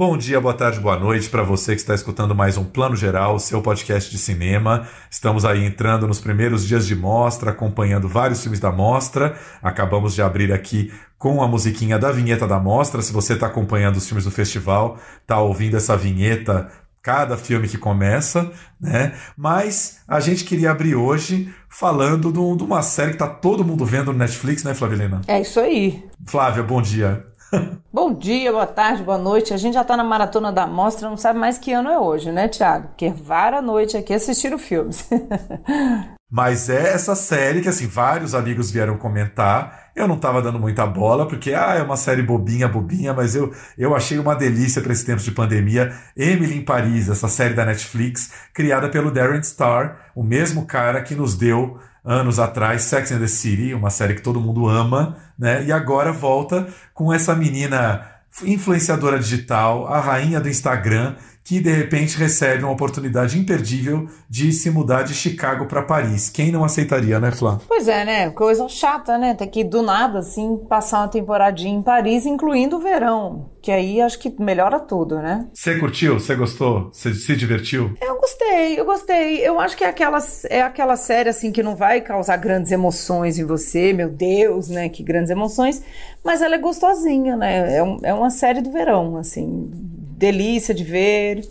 Bom dia, boa tarde, boa noite para você que está escutando mais um Plano Geral, seu podcast de cinema. Estamos aí entrando nos primeiros dias de mostra, acompanhando vários filmes da mostra. Acabamos de abrir aqui com a musiquinha da vinheta da mostra. Se você está acompanhando os filmes do festival, está ouvindo essa vinheta cada filme que começa, né? Mas a gente queria abrir hoje falando de uma série que tá todo mundo vendo no Netflix, né, Flavilena? É isso aí. Flávia, bom dia. Bom dia, boa tarde, boa noite. A gente já está na maratona da mostra, não sabe mais que ano é hoje, né, Tiago? Porque vara noite aqui assistindo filmes. Mas é essa série que, assim, vários amigos vieram comentar. Eu não estava dando muita bola, porque, ah, é uma série bobinha, bobinha, mas eu, eu achei uma delícia para esse tempo de pandemia. Emily em Paris, essa série da Netflix, criada pelo Darren Star, o mesmo cara que nos deu anos atrás, Sex and the City, uma série que todo mundo ama, né? E agora volta com essa menina influenciadora digital, a rainha do Instagram, que de repente recebe uma oportunidade imperdível de se mudar de Chicago para Paris. Quem não aceitaria, né, Flá? Pois é, né? Coisa chata, né? Ter que do nada assim passar uma temporadinha em Paris, incluindo o verão, que aí acho que melhora tudo, né? Você curtiu? Você gostou? Você se divertiu? Eu gostei, eu gostei. Eu acho que é aquela, é aquela série assim que não vai causar grandes emoções em você, meu Deus, né? Que grandes emoções, mas ela é gostosinha, né? É, um, é uma série do verão, assim delícia de ver.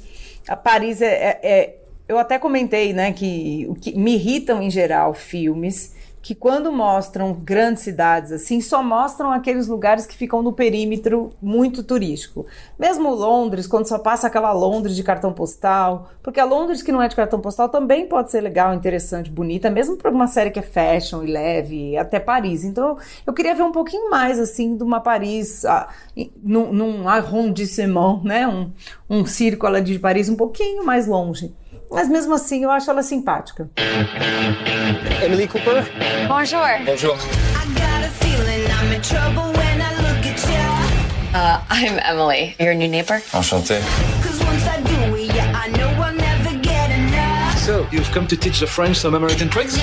A Paris é, é, é, eu até comentei, né, que o que me irritam em geral filmes que quando mostram grandes cidades assim, só mostram aqueles lugares que ficam no perímetro muito turístico. Mesmo Londres, quando só passa aquela Londres de cartão postal, porque a Londres que não é de cartão postal também pode ser legal, interessante, bonita, mesmo para uma série que é fashion e leve, até Paris. Então, eu queria ver um pouquinho mais assim de uma Paris ah, num, num arrondissement, né, um, um círculo de Paris um pouquinho mais longe. Mas mesmo assim, eu acho ela simpática. Emily Cooper? Bonjour. Bonjour. Uh, I'm Emily, your new neighbor. Enchanté. So, you've come to teach the French some American tricks?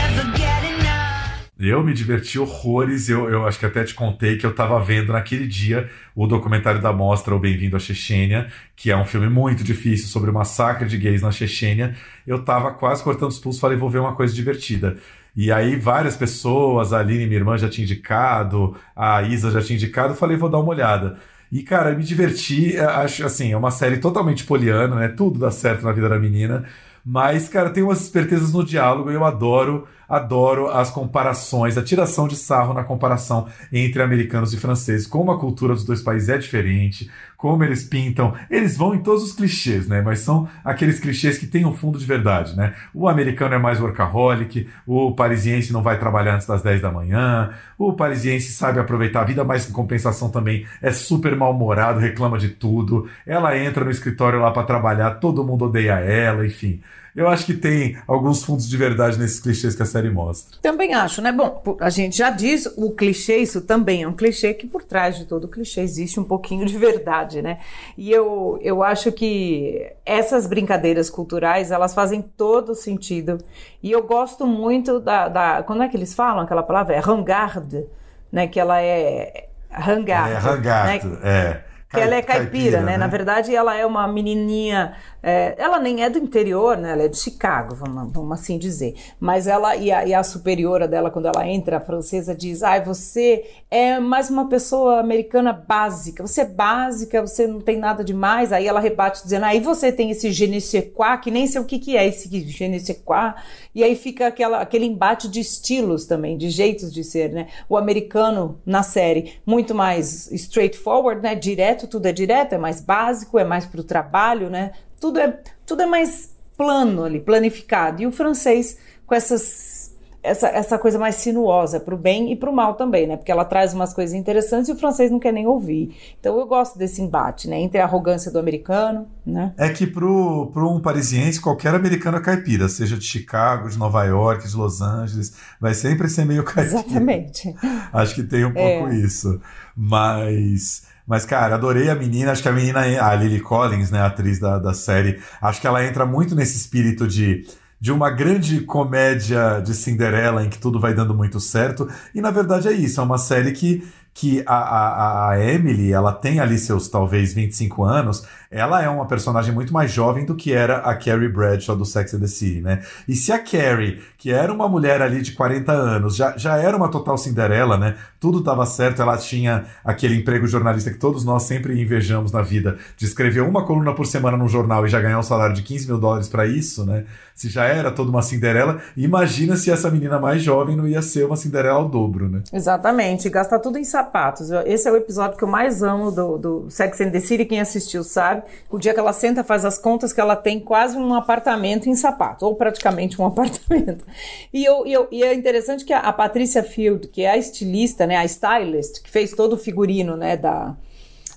Eu me diverti horrores. Eu, eu acho que até te contei que eu estava vendo naquele dia o documentário da mostra O Bem-vindo à Chechênia, que é um filme muito difícil sobre o massacre de gays na Chechênia. Eu estava quase cortando os pulsos, falei, vou ver uma coisa divertida. E aí várias pessoas, a Aline, minha irmã, já tinha indicado, a Isa já tinha indicado, falei, vou dar uma olhada. E, cara, me diverti, acho assim, é uma série totalmente poliana, né? Tudo dá certo na vida da menina. Mas, cara, tem umas espertezas no diálogo e eu adoro adoro as comparações, a tiração de sarro na comparação entre americanos e franceses, como a cultura dos dois países é diferente, como eles pintam, eles vão em todos os clichês, né? Mas são aqueles clichês que têm um fundo de verdade, né? O americano é mais workaholic, o parisiense não vai trabalhar antes das 10 da manhã, o parisiense sabe aproveitar a vida, mas em compensação também é super mal-humorado, reclama de tudo. Ela entra no escritório lá para trabalhar, todo mundo odeia ela, enfim. Eu acho que tem alguns fundos de verdade nesses clichês que a série mostra. Também acho, né? Bom, a gente já diz, o clichê, isso também é um clichê que por trás de todo clichê existe um pouquinho de verdade, né? E eu, eu acho que essas brincadeiras culturais, elas fazem todo sentido. E eu gosto muito da, da como é que eles falam aquela palavra? É rangarde, né? Que ela é rangarde. É, rangarde, né? é. Que ela é caipira, caipira né? né? Na verdade, ela é uma menininha é, ela nem é do interior, né? Ela é de Chicago, vamos, vamos assim dizer. Mas ela e a, e a, superiora dela, quando ela entra, a francesa, diz: Ai, ah, você é mais uma pessoa americana básica. Você é básica, você não tem nada demais. Aí ela rebate dizendo: Aí ah, você tem esse je quoi, que nem sei o que, que é esse je quoi. E aí fica aquela, aquele embate de estilos também, de jeitos de ser, né? O americano na série, muito mais straightforward, né? Direto, tudo é direto, é mais básico, é mais para o trabalho, né? Tudo é, tudo é mais plano ali, planificado. E o francês, com essas essa, essa coisa mais sinuosa, pro bem e pro mal também, né? Porque ela traz umas coisas interessantes e o francês não quer nem ouvir. Então eu gosto desse embate, né? Entre a arrogância do americano, né? É que pro, pro um parisiense, qualquer americano é caipira, seja de Chicago, de Nova York, de Los Angeles, vai sempre ser meio caipira. Exatamente. Acho que tem um pouco isso. Mas. Mas, cara, adorei a menina. Acho que a menina, a Lily Collins, né, a atriz da, da série, acho que ela entra muito nesse espírito de de uma grande comédia de Cinderela em que tudo vai dando muito certo. E na verdade é isso, é uma série que, que a, a, a Emily, ela tem ali seus talvez 25 anos, ela é uma personagem muito mais jovem do que era a Carrie Bradshaw do Sex and the City, né? E se a Carrie, que era uma mulher ali de 40 anos, já, já era uma total Cinderela, né? Tudo estava certo, ela tinha aquele emprego jornalista que todos nós sempre invejamos na vida, de escrever uma coluna por semana num jornal e já ganhar um salário de 15 mil dólares para isso, né? Se já era toda uma Cinderela, imagina se essa menina mais jovem não ia ser uma Cinderela ao dobro, né? Exatamente, gasta tudo em sapatos. Esse é o episódio que eu mais amo do, do Sex and the City, quem assistiu sabe. O dia que ela senta, faz as contas, que ela tem quase um apartamento em sapato, ou praticamente um apartamento. E, eu, eu, e é interessante que a, a Patricia Field, que é a estilista, né, a stylist, que fez todo o figurino né, da,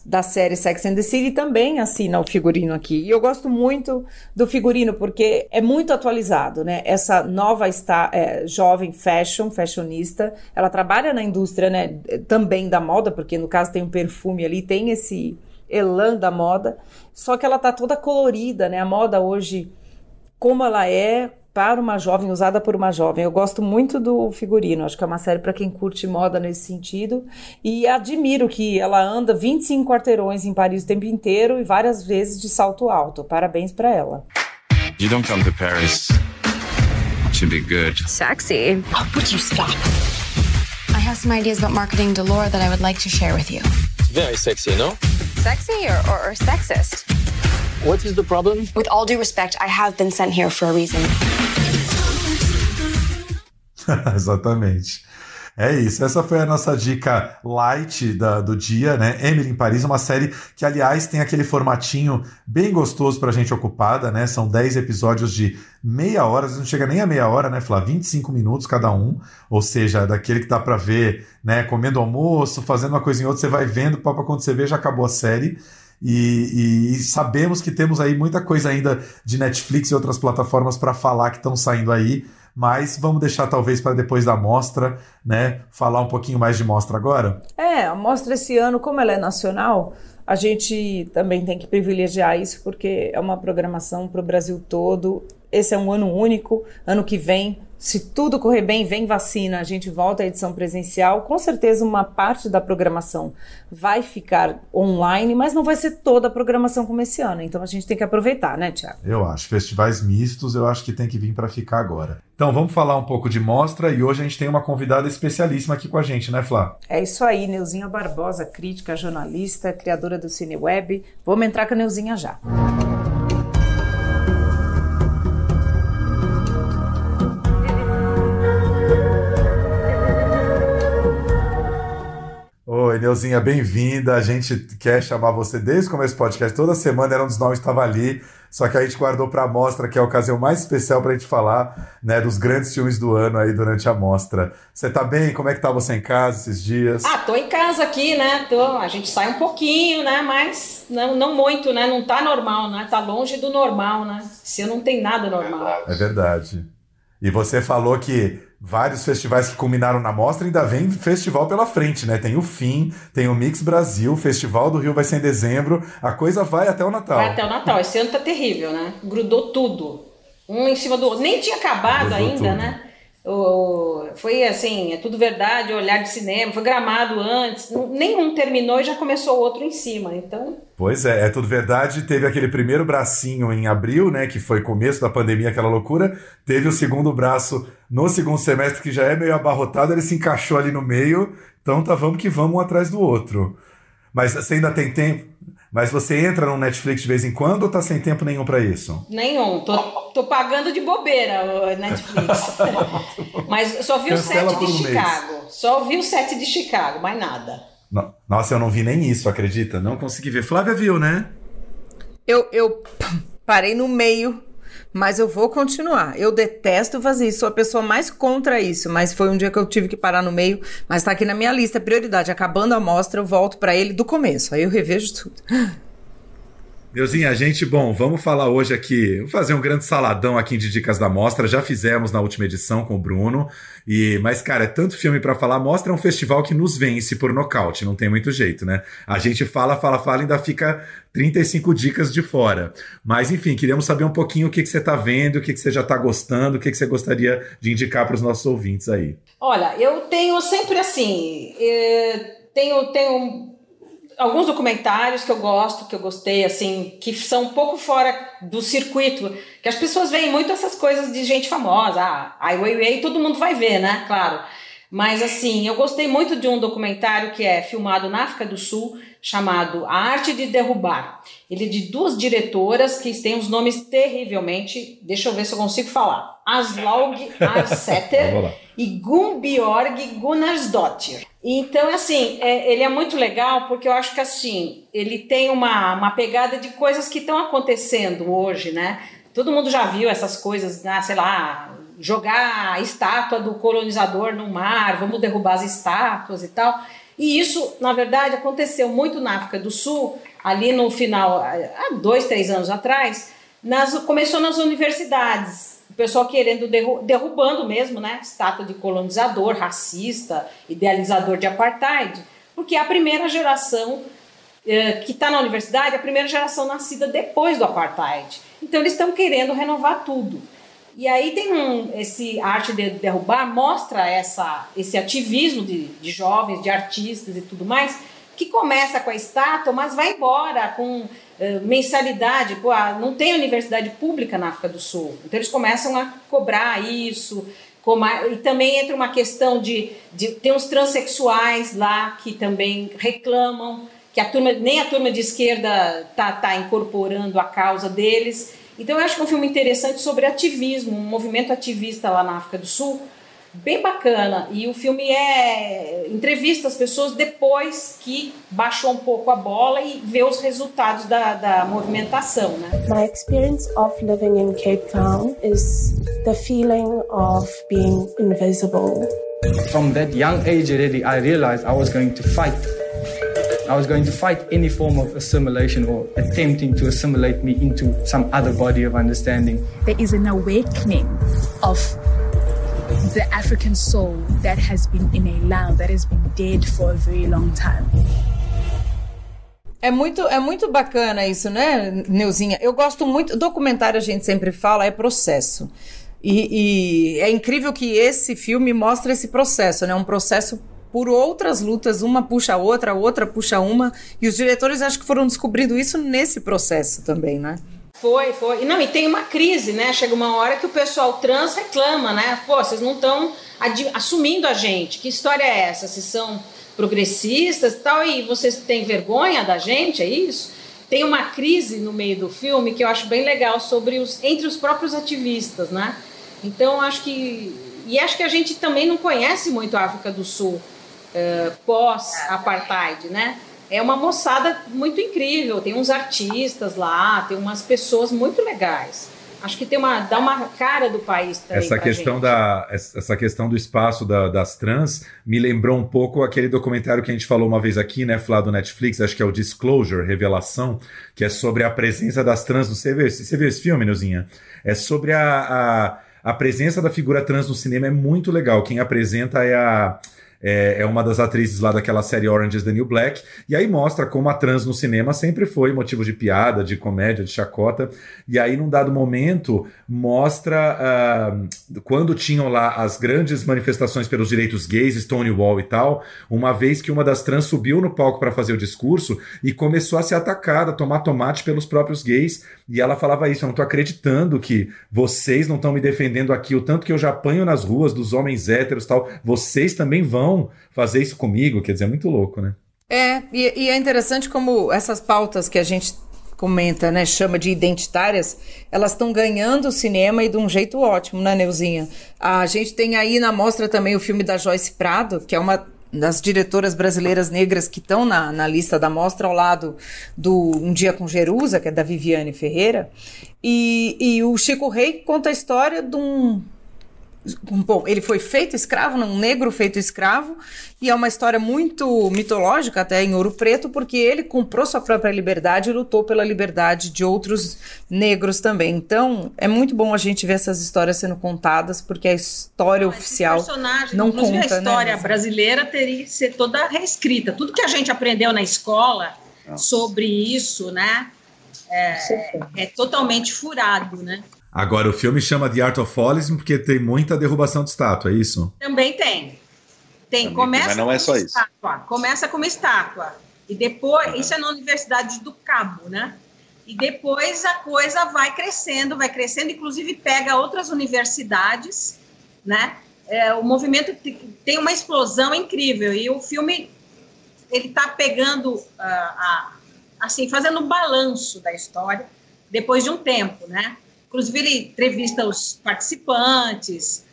da série Sex and the City também assina o figurino aqui. E eu gosto muito do figurino porque é muito atualizado, né? Essa nova está, é, jovem fashion, fashionista, ela trabalha na indústria, né, também da moda, porque no caso tem um perfume ali, tem esse elan da moda, só que ela tá toda colorida, né? A moda hoje, como ela é para uma jovem, usada por uma jovem. Eu gosto muito do figurino, acho que é uma série para quem curte moda nesse sentido. E admiro que ela anda 25 quarteirões em Paris o tempo inteiro e várias vezes de salto alto. Parabéns para ela. You don't come to Paris to be good. Sexy. Oh, would you stop? I have some ideas about marketing Laura that I would like to share with you. It's very sexy, no? Sexy or, or, or sexist? What is the problem? With all due respect, I have been sent here for a reason. Exatamente. É isso, essa foi a nossa dica light da, do dia, né? Emily em Paris, uma série que, aliás, tem aquele formatinho bem gostoso pra gente ocupada, né? São 10 episódios de meia hora, não chega nem a meia hora, né, Flá? 25 minutos cada um, ou seja, daquele que dá pra ver, né, comendo almoço, fazendo uma coisa em outra, você vai vendo, papo quando você vê, já acabou a série. E, e, e, sabemos que temos aí muita coisa ainda de Netflix e outras plataformas para falar que estão saindo aí mas vamos deixar talvez para depois da mostra, né? Falar um pouquinho mais de mostra agora? É, a mostra esse ano, como ela é nacional, a gente também tem que privilegiar isso porque é uma programação para o Brasil todo. Esse é um ano único, ano que vem se tudo correr bem, vem vacina, a gente volta à edição presencial. Com certeza, uma parte da programação vai ficar online, mas não vai ser toda a programação como esse ano. Então a gente tem que aproveitar, né, Tiago? Eu acho. Festivais mistos, eu acho que tem que vir para ficar agora. Então vamos falar um pouco de mostra e hoje a gente tem uma convidada especialíssima aqui com a gente, né, Flá? É isso aí, Neuzinha Barbosa, crítica, jornalista, criadora do CineWeb. Vamos entrar com a Neuzinha já. Música Oi, Neuzinha, bem-vinda. A gente quer chamar você desde o começo do podcast. Toda semana era um dos nomes que estava ali, só que a gente guardou para a mostra, que é a ocasião mais especial para a gente falar né, dos grandes filmes do ano aí durante a mostra. Você tá bem? Como é que tá você em casa esses dias? Ah, tô em casa aqui, né? Tô, a gente sai um pouquinho, né? Mas não, não muito, né? Não tá normal, né? Tá longe do normal, né? Se não tem nada normal. É verdade. E você falou que vários festivais que culminaram na mostra, ainda vem festival pela frente, né? Tem o FIM, tem o Mix Brasil, o Festival do Rio vai ser em dezembro, a coisa vai até o Natal. Vai até o Natal, esse ano tá terrível, né? Grudou tudo. Um em cima do outro. Nem tinha acabado Grudou ainda, tudo. né? Foi assim, é tudo verdade, olhar de cinema, foi gramado antes, nenhum terminou e já começou outro em cima, então... Pois é, é tudo verdade, teve aquele primeiro bracinho em abril, né, que foi começo da pandemia, aquela loucura, teve o segundo braço no segundo semestre, que já é meio abarrotado, ele se encaixou ali no meio, então tá, vamos que vamos um atrás do outro. Mas você ainda tem tempo? Mas você entra no Netflix de vez em quando ou tá sem tempo nenhum para isso? Nenhum. Tô, tô pagando de bobeira o Netflix. Mas só vi Cancela o set de um Chicago. Mês. Só vi o set de Chicago, mais nada. Nossa, eu não vi nem isso, acredita? Não consegui ver. Flávia viu, né? Eu, eu parei no meio mas eu vou continuar. Eu detesto fazer isso, sou a pessoa mais contra isso, mas foi um dia que eu tive que parar no meio, mas tá aqui na minha lista, prioridade. Acabando a mostra, eu volto para ele do começo, aí eu revejo tudo. Deusinha, gente, bom, vamos falar hoje aqui, vamos fazer um grande saladão aqui de dicas da mostra. Já fizemos na última edição com o Bruno. E, mas, cara, é tanto filme para falar. Mostra é um festival que nos vence por nocaute, não tem muito jeito, né? A gente fala, fala, fala, ainda fica 35 dicas de fora. Mas, enfim, queríamos saber um pouquinho o que, que você está vendo, o que, que você já está gostando, o que, que você gostaria de indicar para os nossos ouvintes aí. Olha, eu tenho sempre assim. Eh, tenho, tenho alguns documentários que eu gosto, que eu gostei, assim, que são um pouco fora do circuito, que as pessoas veem muito essas coisas de gente famosa, ah, Ai Weiwei, todo mundo vai ver, né? Claro. Mas assim, eu gostei muito de um documentário que é filmado na África do Sul, chamado A Arte de Derrubar. Ele é de duas diretoras que têm os nomes terrivelmente, deixa eu ver se eu consigo falar. Aslaug Arseter e Gumbiorg Gunnarsdottir. Então, assim, é, ele é muito legal porque eu acho que, assim, ele tem uma, uma pegada de coisas que estão acontecendo hoje, né? Todo mundo já viu essas coisas, né? sei lá, jogar a estátua do colonizador no mar, vamos derrubar as estátuas e tal. E isso, na verdade, aconteceu muito na África do Sul, ali no final, há dois, três anos atrás, nas, começou nas universidades pessoal querendo derru derrubando mesmo, né? Estátua de colonizador, racista, idealizador de apartheid, porque a primeira geração eh, que está na universidade, a primeira geração nascida depois do apartheid. Então eles estão querendo renovar tudo. E aí tem um, esse arte de derrubar mostra essa, esse ativismo de, de jovens, de artistas e tudo mais, que começa com a estátua, mas vai embora com mensalidade. Pô, ah, não tem universidade pública na África do Sul. Então eles começam a cobrar isso. E também entra uma questão de, de. Tem uns transexuais lá que também reclamam que a turma, nem a turma de esquerda está tá incorporando a causa deles. Então eu acho que é um filme interessante sobre ativismo, um movimento ativista lá na África do Sul bem bacana. E o filme é entrevista as pessoas depois que baixou um pouco a bola e vê os resultados da, da movimentação, né? My experience of living in Cape Town is the feeling of being invisible. From that young age already, I realized I was going to fight. I was going to fight any form of assimilation or attempting to assimilate me into some other body of understanding. There is an awakening of the African soul that has been in a land that has been dead for a very long time. É muito, é muito bacana isso, né, Neuzinha? Eu gosto muito. Documentário a gente sempre fala é processo. E, e, é incrível que esse filme mostra esse processo, né? Um processo por outras lutas, uma puxa a outra, a outra puxa uma. E os diretores acho que foram descobrindo isso nesse processo também, né? Foi, foi. E não, e tem uma crise, né? Chega uma hora que o pessoal trans reclama, né? Pô, vocês não estão assumindo a gente. Que história é essa? Vocês são progressistas e tal, e vocês têm vergonha da gente, é isso? Tem uma crise no meio do filme que eu acho bem legal sobre os entre os próprios ativistas, né? Então acho que e acho que a gente também não conhece muito a África do Sul uh, pós apartheid, né? É uma moçada muito incrível. Tem uns artistas lá, tem umas pessoas muito legais. Acho que tem uma dá uma cara do país também. Essa questão gente. da essa questão do espaço da, das trans me lembrou um pouco aquele documentário que a gente falou uma vez aqui, né, Flá do Netflix, acho que é o Disclosure, Revelação, que é sobre a presença das trans. Você viu, você viu esse filme, Neuzinha? É sobre a, a, a presença da figura trans no cinema é muito legal. Quem apresenta é a é, é, uma das atrizes lá daquela série Orange is the New Black, e aí mostra como a trans no cinema sempre foi motivo de piada, de comédia, de chacota, e aí num dado momento mostra uh, quando tinham lá as grandes manifestações pelos direitos gays, Stonewall e tal, uma vez que uma das trans subiu no palco para fazer o discurso e começou a ser atacada, a tomar tomate pelos próprios gays, e ela falava isso, eu não tô acreditando que vocês não estão me defendendo aqui, o tanto que eu já apanho nas ruas dos homens héteros tal, vocês também vão vão fazer isso comigo, quer dizer, é muito louco, né? É, e, e é interessante como essas pautas que a gente comenta, né, chama de identitárias, elas estão ganhando o cinema e de um jeito ótimo, né, Neuzinha? A gente tem aí na mostra também o filme da Joyce Prado, que é uma das diretoras brasileiras negras que estão na, na lista da mostra, ao lado do Um Dia com Jerusa, que é da Viviane Ferreira. E, e o Chico Rei conta a história de um Bom, ele foi feito escravo, um negro feito escravo, e é uma história muito mitológica, até em Ouro Preto, porque ele comprou sua própria liberdade e lutou pela liberdade de outros negros também. Então, é muito bom a gente ver essas histórias sendo contadas, porque a história Mas oficial não conta, a né, história né? brasileira teria que ser toda reescrita. Tudo que a gente aprendeu na escola sobre isso, né, é, é totalmente furado, né? Agora, o filme chama The Art of Fallism porque tem muita derrubação de estátua, é isso? Também tem. Tem, Também começa mas não é só isso. Estátua, começa com uma estátua. E depois, uhum. isso é na Universidade do Cabo, né? E depois a coisa vai crescendo, vai crescendo, inclusive pega outras universidades, né? É, o movimento tem uma explosão incrível e o filme ele está pegando, uh, a, assim, fazendo um balanço da história depois de um tempo, né? Inclusive, ele entrevista os participantes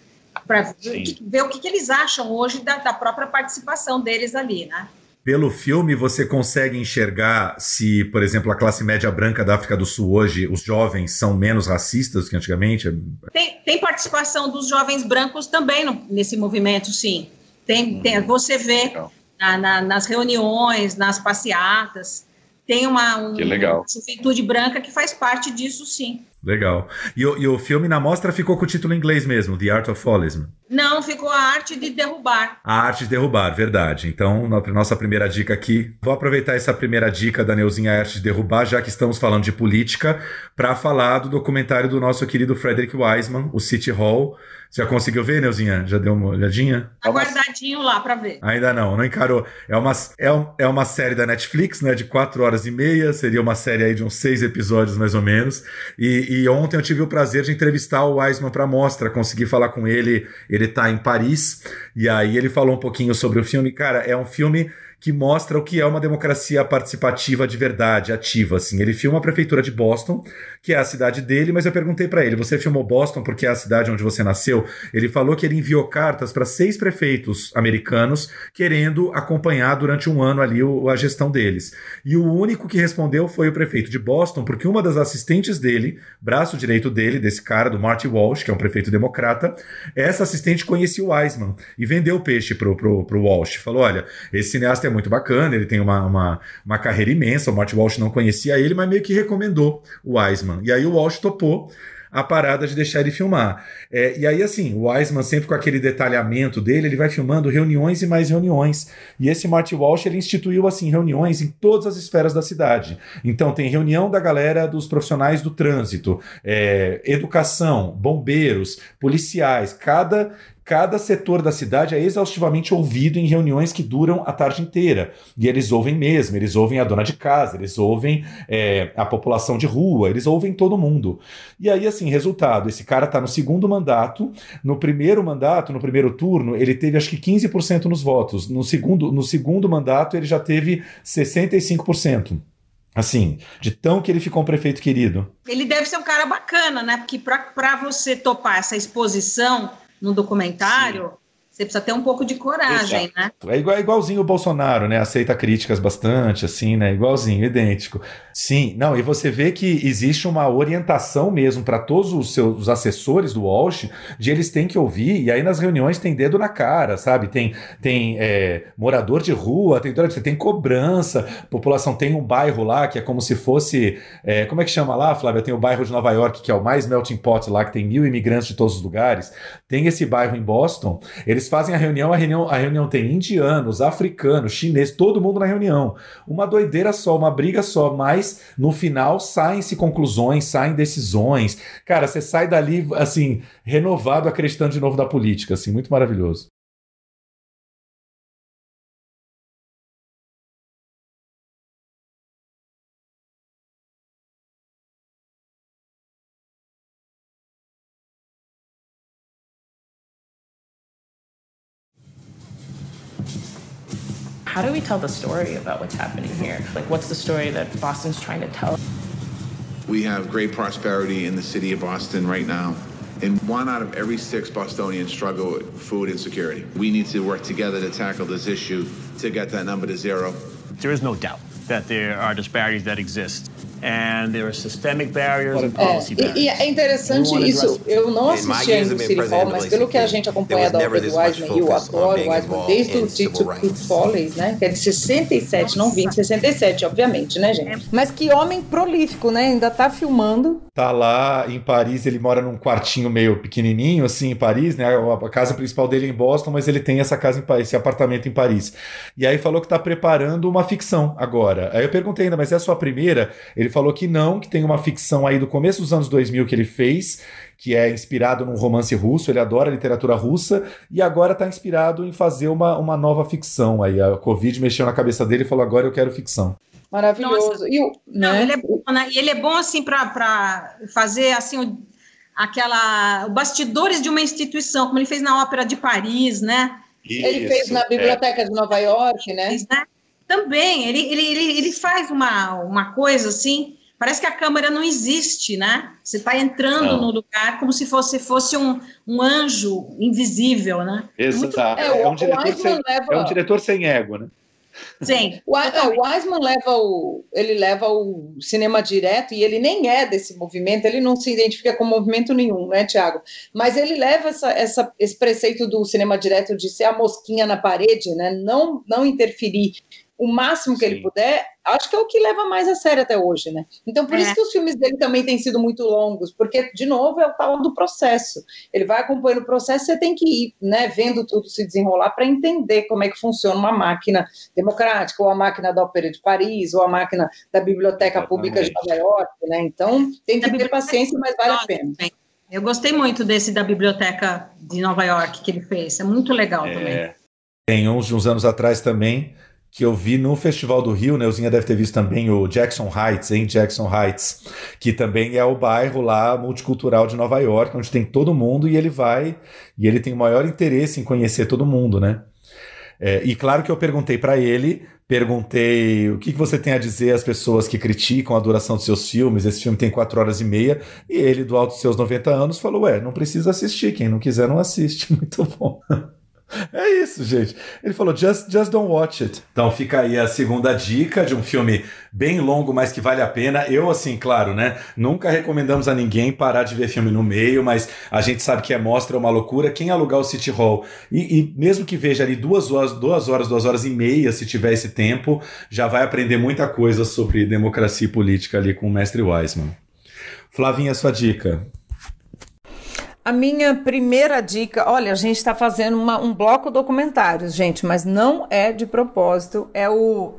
para ver o que, que, eles acham hoje da, da própria participação deles ali, né? Pelo filme, você consegue enxergar se, por exemplo, a classe média branca da África do Sul hoje, os jovens são menos racistas que antigamente? Tem, tem participação dos jovens brancos também no, nesse movimento, sim. Tem, hum, tem você vê na, na, nas reuniões, nas passeatas, tem uma, um, uma juventude branca que faz parte disso, sim. Legal. E o, e o filme na mostra ficou com o título em inglês mesmo, The Art of Fallism? Não, ficou a arte de derrubar. A arte de derrubar, verdade. Então, nossa primeira dica aqui. Vou aproveitar essa primeira dica da Neuzinha a Arte de Derrubar, já que estamos falando de política, para falar do documentário do nosso querido Frederick Wiseman, o City Hall. Já conseguiu ver, Neuzinha? Já deu uma olhadinha? Tá guardadinho lá para ver. Ainda não, não encarou. É uma, é, um, é uma série da Netflix, né? De quatro horas e meia. Seria uma série aí de uns seis episódios, mais ou menos. E, e ontem eu tive o prazer de entrevistar o Wiseman para mostra, consegui falar com ele. Ele tá em Paris, e aí ele falou um pouquinho sobre o filme. Cara, é um filme que mostra o que é uma democracia participativa de verdade, ativa, assim. Ele filma a prefeitura de Boston, que é a cidade dele, mas eu perguntei para ele: você filmou Boston porque é a cidade onde você nasceu? Ele falou que ele enviou cartas para seis prefeitos americanos querendo acompanhar durante um ano ali o, a gestão deles. E o único que respondeu foi o prefeito de Boston, porque uma das assistentes dele, braço direito dele, desse cara, do Marty Walsh, que é um prefeito democrata, essa assistente conhecia o Wiseman e vendeu o peixe pro, pro, pro Walsh. Falou: olha, esse cineasta é muito bacana, ele tem uma, uma, uma carreira imensa, o Marty Walsh não conhecia ele, mas meio que recomendou o Wiseman. E aí o Walsh topou a parada de deixar ele filmar. É, e aí, assim, o Wiseman, sempre com aquele detalhamento dele, ele vai filmando reuniões e mais reuniões. E esse Marty Walsh, ele instituiu, assim, reuniões em todas as esferas da cidade. Então, tem reunião da galera dos profissionais do trânsito, é, educação, bombeiros, policiais. Cada cada setor da cidade é exaustivamente ouvido em reuniões que duram a tarde inteira. E eles ouvem mesmo, eles ouvem a dona de casa, eles ouvem é, a população de rua, eles ouvem todo mundo. E aí, assim, resultado: esse cara está no segundo mandato, no primeiro mandato, no primeiro turno, ele teve acho que 15% nos votos. No segundo, no segundo mandato, ele já teve 65%. Assim, de tão que ele ficou um prefeito querido. Ele deve ser um cara bacana, né? Porque para você topar essa exposição no documentário. Você precisa ter um pouco de coragem, Exato. né? É igual, igualzinho o Bolsonaro, né? Aceita críticas bastante, assim, né? Igualzinho, idêntico. Sim, não, e você vê que existe uma orientação mesmo para todos os seus assessores do Walsh, de eles têm que ouvir, e aí nas reuniões tem dedo na cara, sabe? Tem, tem é, morador de rua, tem, tem cobrança, população tem um bairro lá que é como se fosse. É, como é que chama lá, Flávia? Tem o bairro de Nova York, que é o mais melting pot lá, que tem mil imigrantes de todos os lugares. Tem esse bairro em Boston, eles fazem a reunião, a reunião, a reunião tem indianos, africanos, chineses, todo mundo na reunião. Uma doideira só, uma briga só, mas mas no final saem-se conclusões, saem decisões. Cara, você sai dali, assim, renovado, acreditando de novo na política, assim, muito maravilhoso. How do we tell the story about what's happening here? Like, what's the story that Boston's trying to tell? We have great prosperity in the city of Boston right now. And one out of every six Bostonians struggle with food insecurity. We need to work together to tackle this issue to get that number to zero. There is no doubt that there are disparities that exist. And there are systemic barriers and policy É, barriers. e, e é interessante isso. Eu não assisti ainda o City Hall, mas pelo que a gente acompanha da do Wiseman, e eu adoro o Wiseman desde o Tito Follies, né? Que é de 67, não 20, 67, obviamente, né, gente? Mas que homem prolífico, né? Ainda tá filmando. Tá lá em Paris, ele mora num quartinho meio pequenininho, assim, em Paris, né? A casa principal dele é em Boston, mas ele tem essa casa em Paris, esse apartamento em Paris. E aí falou que tá preparando uma ficção agora. Aí eu perguntei ainda, mas é a sua primeira? Ele falou que não, que tem uma ficção aí do começo dos anos 2000 que ele fez, que é inspirado num romance russo, ele adora literatura russa, e agora tá inspirado em fazer uma, uma nova ficção. Aí a Covid mexeu na cabeça dele e falou: agora eu quero ficção. Maravilhoso. Nossa. E o, Não, né? ele é bom, né? E ele é bom assim para fazer assim o, aquela o bastidores de uma instituição, como ele fez na Ópera de Paris, né? Ele fez na Biblioteca de Nova York, né? Fez, né? Também, ele, ele, ele, ele faz uma, uma coisa assim, parece que a câmera não existe, né? Você está entrando Não. no lugar como se fosse, fosse um, um anjo invisível, né? Exato. É, É, um diretor sem, leva- é um diretor sem ego, né? Sim. O, é, o Wiseman leva o, ele leva o cinema direto e ele nem é desse movimento, ele não se identifica com movimento nenhum, né, Tiago? Mas ele leva essa, essa, esse preceito do cinema direto de ser a mosquinha na parede, né? Não, não interferir o máximo que ele puder, acho que é o que leva mais a sério até hoje, né? Então, por É. isso que os filmes dele também têm sido muito longos, porque, de novo, é o tal do processo. Ele vai acompanhando o processo, você tem que ir, né, vendo tudo se desenrolar para entender como é que funciona uma máquina democrática, ou a máquina da Ópera de Paris, ou a máquina da Biblioteca Pública de Nova York, né? Então, tem que ter paciência, mas vale a pena. Eu gostei muito desse da Biblioteca de Nova York que ele fez, é muito legal também. Tem uns, uns anos atrás também, que eu vi no Festival do Rio, né? O Zinha deve ter visto também o Jackson Heights, em Jackson Heights, que também é o bairro lá multicultural de Nova York, onde tem todo mundo e ele vai, e ele tem o maior interesse em conhecer todo mundo, né? É, e claro que eu perguntei para ele, perguntei o que, que você tem a dizer às pessoas que criticam a duração dos seus filmes, esse filme tem quatro horas e meia, e ele, do alto dos seus 90 anos, falou, ué, não precisa assistir, quem não quiser não assiste, muito bom. É isso, gente. Ele falou, just, just don't watch it. Então fica aí a segunda dica de um filme bem longo, mas que vale a pena. Eu, assim, claro, né? Nunca recomendamos a ninguém parar de ver filme no meio, mas a gente sabe que é mostra uma loucura. Quem alugar o City Hall e, e mesmo que veja ali duas horas, duas horas, duas horas e meia, se tiver esse tempo, já vai aprender muita coisa sobre democracia e política ali com o mestre Wiseman. Flavinha, sua dica. A minha primeira dica, olha, a gente está fazendo uma- um bloco documentários, gente, mas não é de propósito, é o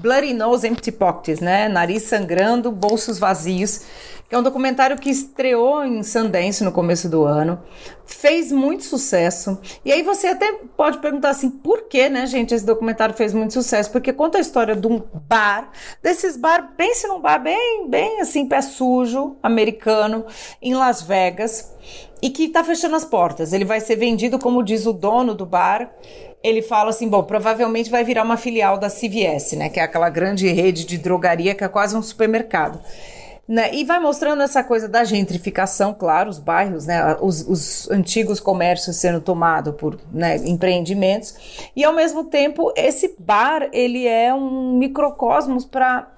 Bloody Nose Empty Pockets, né? Nariz sangrando, bolsos vazios, que é um documentário que estreou em Sundance no começo do ano, fez muito sucesso. E aí você até pode perguntar assim, por que, né, gente, esse documentário fez muito sucesso? Porque conta a história de um bar, desses bar, pense num bar bem, bem assim, pé sujo, americano, em Las Vegas, e que tá fechando as portas. Ele vai ser vendido, como diz o dono do bar. Ele fala assim: bom, provavelmente vai virar uma filial da CVS, né? Que é aquela grande rede de drogaria que é quase um supermercado. Né? E vai mostrando essa coisa da gentrificação, claro, os bairros, né? os, os antigos comércios sendo tomados por né, empreendimentos. E ao mesmo tempo, esse bar ele é um microcosmos para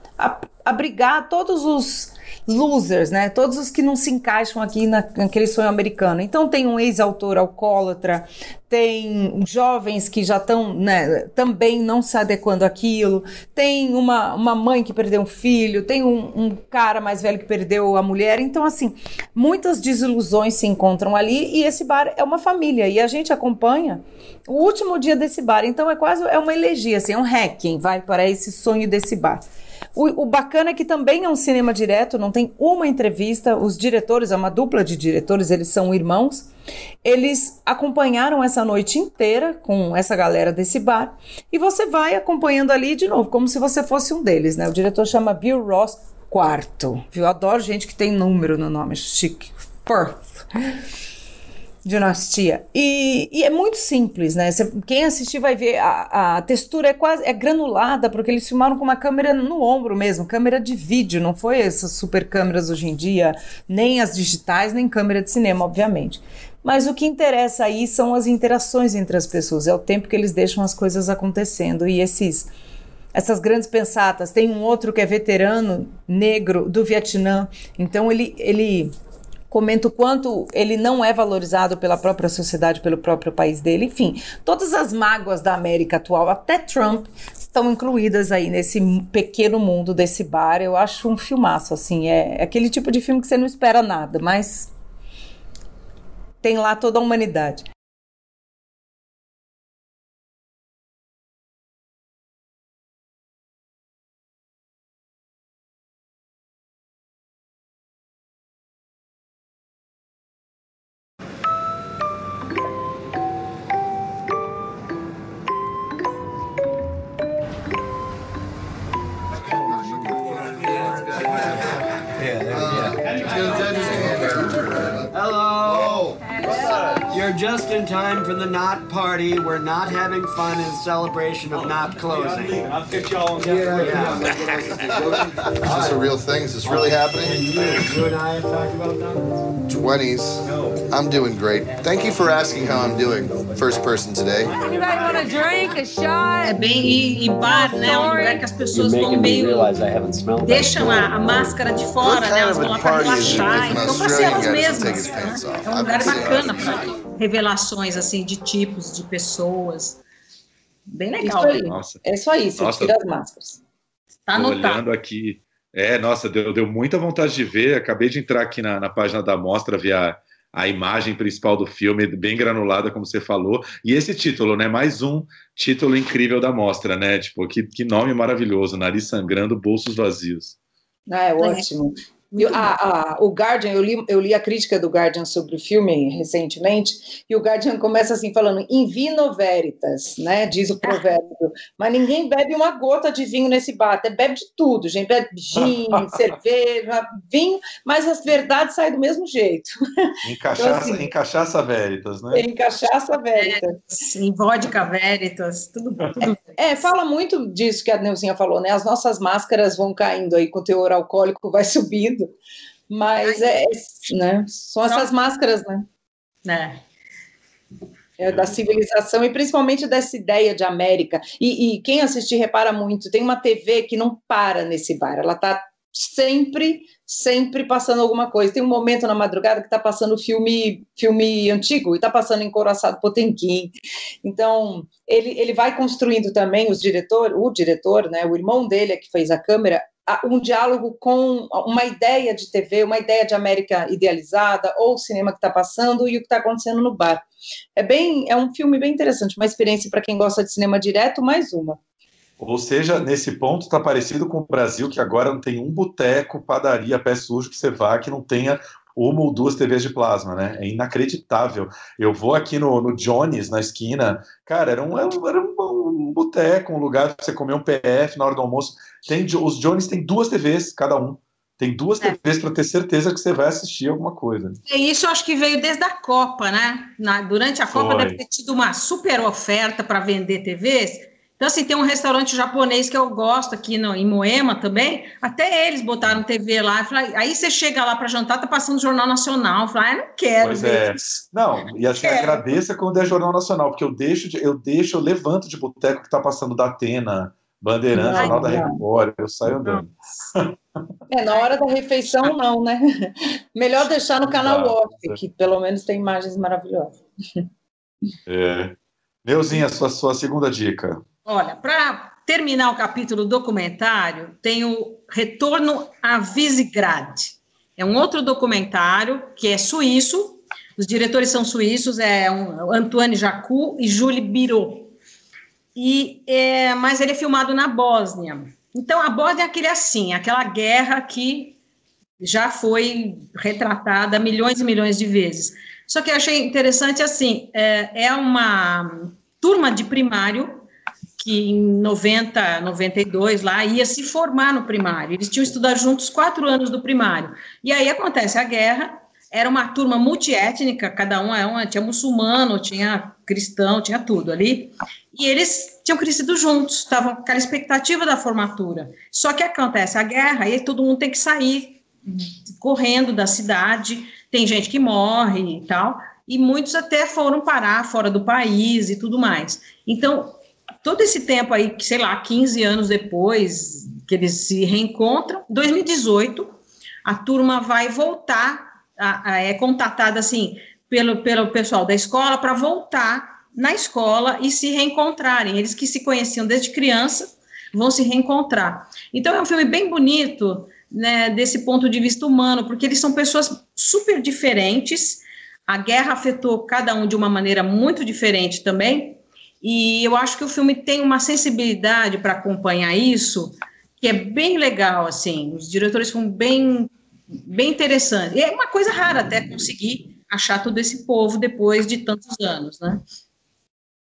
abrigar todos os losers, né? Todos os que não se encaixam aqui na, naquele sonho americano. Então tem um ex-autor alcoólatra, tem jovens que já estão né, também não se adequando àquilo, tem uma, uma mãe que perdeu um filho, tem um, um cara mais velho que perdeu a mulher. Então, assim, muitas desilusões se encontram ali e esse bar é uma família. E a gente acompanha o último dia desse bar. Então é quase é uma elegia, assim, é um hacking, vai para esse sonho desse bar. O, o, bacana é que também é um cinema direto, não tem uma entrevista. Os diretores, é uma dupla de diretores, eles são irmãos. Eles acompanharam essa noite inteira com essa galera desse bar. E você vai acompanhando ali de novo, como se você fosse um deles, né? O diretor chama Bill Ross Quarto. Eu adoro gente que tem número no nome, chique. Firth. Dinastia. E, e, é muito simples, né? Quem assistir vai ver a, a, textura é quase é granulada, porque eles filmaram com uma câmera no ombro mesmo, câmera de vídeo, não foi essas super câmeras hoje em dia, nem as digitais, nem câmera de cinema, obviamente. Mas o que interessa aí são as interações entre as pessoas, é o tempo que eles deixam as coisas acontecendo e esses essas grandes pensatas. Tem um outro que é veterano negro do Vietnã, então ele ele comenta o quanto ele não é valorizado pela própria sociedade, pelo próprio país dele. Enfim, todas as mágoas da América atual, até Trump, estão incluídas aí nesse pequeno mundo desse bar. Eu acho um filmaço, assim. É, é aquele tipo de filme que você não espera nada, mas tem lá toda a humanidade. Knot party. We're not having fun in celebration of not closing. I'll get y'all yeah, yeah. Is this a real thing? Is this really happening? You and I have talked about that? 20s. I'm doing great. Thank you for asking how I'm doing. First person today. Anybody want a drink, a shot? É bem e, e bar, né? Um lugar que as pessoas vão meio deixam a, a máscara de fora, né? Elas vão lá para relaxar. Então, para ser elas mesmas. Né? É um lugar bacana para revelações assim de tipos de pessoas. Bem legal. Isso aí. Nossa. É só isso, nossa, tira as máscaras. Tá anotado. Olhando aqui. É, nossa, deu, deu muita vontade de ver. Acabei de entrar aqui na, na página da mostra, via a imagem principal do filme, bem granulada, como você falou. E esse título, né? Mais um título incrível da mostra, né? Tipo, que, que nome maravilhoso, nariz sangrando, bolsos vazios. Ah, é ótimo. Eu, a, a, o Guardian, eu li, eu li a crítica do Guardian sobre o filme recentemente, e o Guardian começa assim falando, in vino veritas, né, diz o provérbio, mas ninguém bebe uma gota de vinho nesse bar, até bebe de tudo, gente, bebe gin, cerveja, vinho, mas as verdades saem do mesmo jeito. Em cachaça, então, assim, em cachaça veritas, né? Em cachaça veritas. É, em vodka veritas, tudo, tudo. É, é, fala muito disso que a Neuzinha falou, né, as nossas máscaras vão caindo aí, com o teor alcoólico vai subindo, mas é, né, são essas máscaras, né? É. É, da civilização e principalmente dessa ideia de América. E, e, quem assistir repara muito, tem uma TV que não para nesse bar, ela está sempre, sempre passando alguma coisa. Tem um momento na madrugada que está passando filme, filme antigo e está passando Encoraçado Potemkin. Então ele, ele vai construindo também os diretor, o diretor, né, o irmão dele é que fez a câmera, um diálogo com uma ideia de TV, uma ideia de América idealizada, ou o cinema que está passando e o que está acontecendo no bar. É bem, é um filme bem interessante, uma experiência para quem gosta de cinema direto, mais uma. Ou seja, nesse ponto está parecido com o Brasil, que agora não tem um boteco, padaria, pé sujo que você vá que não tenha uma ou duas TVs de plasma, né? É inacreditável. Eu vou aqui no, no Johnny's, na esquina, cara, era um, era um, um boteco, um lugar para você comer um PF na hora do almoço. Tem, os Johnny's tem duas TVs, cada um. Tem duas é. TVs para ter certeza que você vai assistir alguma coisa. E isso acho que veio desde a Copa, né? Na, durante a Copa Foi. deve ter tido uma super oferta para vender TVs então, assim, tem um restaurante japonês que eu gosto aqui no, em Moema também, até eles botaram TV lá. Falei, aí você chega lá para jantar, tá passando Jornal Nacional. Eu falei, ah, não quero pois ver é. isso. Não, e assim, agradeça quando é Jornal Nacional, porque eu deixo, de, eu deixo, eu levanto de boteco que tá passando da Atena, Bandeirante, Jornal da Record, eu saio andando. É, na hora da refeição, não, né? Melhor deixar no canal Exato. off, que pelo menos tem imagens maravilhosas. É. Neuzinha, sua, sua segunda dica. Olha, para terminar o capítulo documentário, tem o Retorno a Visegrad. É um outro documentário que é suíço, os diretores são suíços, é um, Antoine Jacou e Julie Biro. E, é, mas ele é filmado na Bósnia. Então, a Bósnia é aquele assim, aquela guerra que já foi retratada milhões e milhões de vezes. Só que eu achei interessante, assim, é, é uma turma de primário que em 90, 92 lá ia se formar no primário. Eles tinham estudado juntos quatro anos do primário. E aí acontece a guerra, era uma turma multiétnica, cada um é uma, tinha muçulmano, tinha cristão, tinha tudo ali. E eles tinham crescido juntos, estavam com aquela expectativa da formatura. Só que acontece a guerra e todo mundo tem que sair correndo da cidade, tem gente que morre e tal, e muitos até foram parar fora do país e tudo mais. Então, todo esse tempo aí, sei lá, 15 anos depois que eles se reencontram, 2018, a turma vai voltar a, a, é contatada assim pelo, pelo pessoal da escola para voltar na escola e se reencontrarem. Eles que se conheciam desde criança vão se reencontrar. Então é um filme bem bonito, né, desse ponto de vista humano, porque eles são pessoas super diferentes. A guerra afetou cada um de uma maneira muito diferente também. E eu acho que o filme tem uma sensibilidade para acompanhar isso, que é bem legal, assim. Os diretores são bem bem interessante. E é uma coisa rara até conseguir achar todo esse povo depois de tantos anos, né?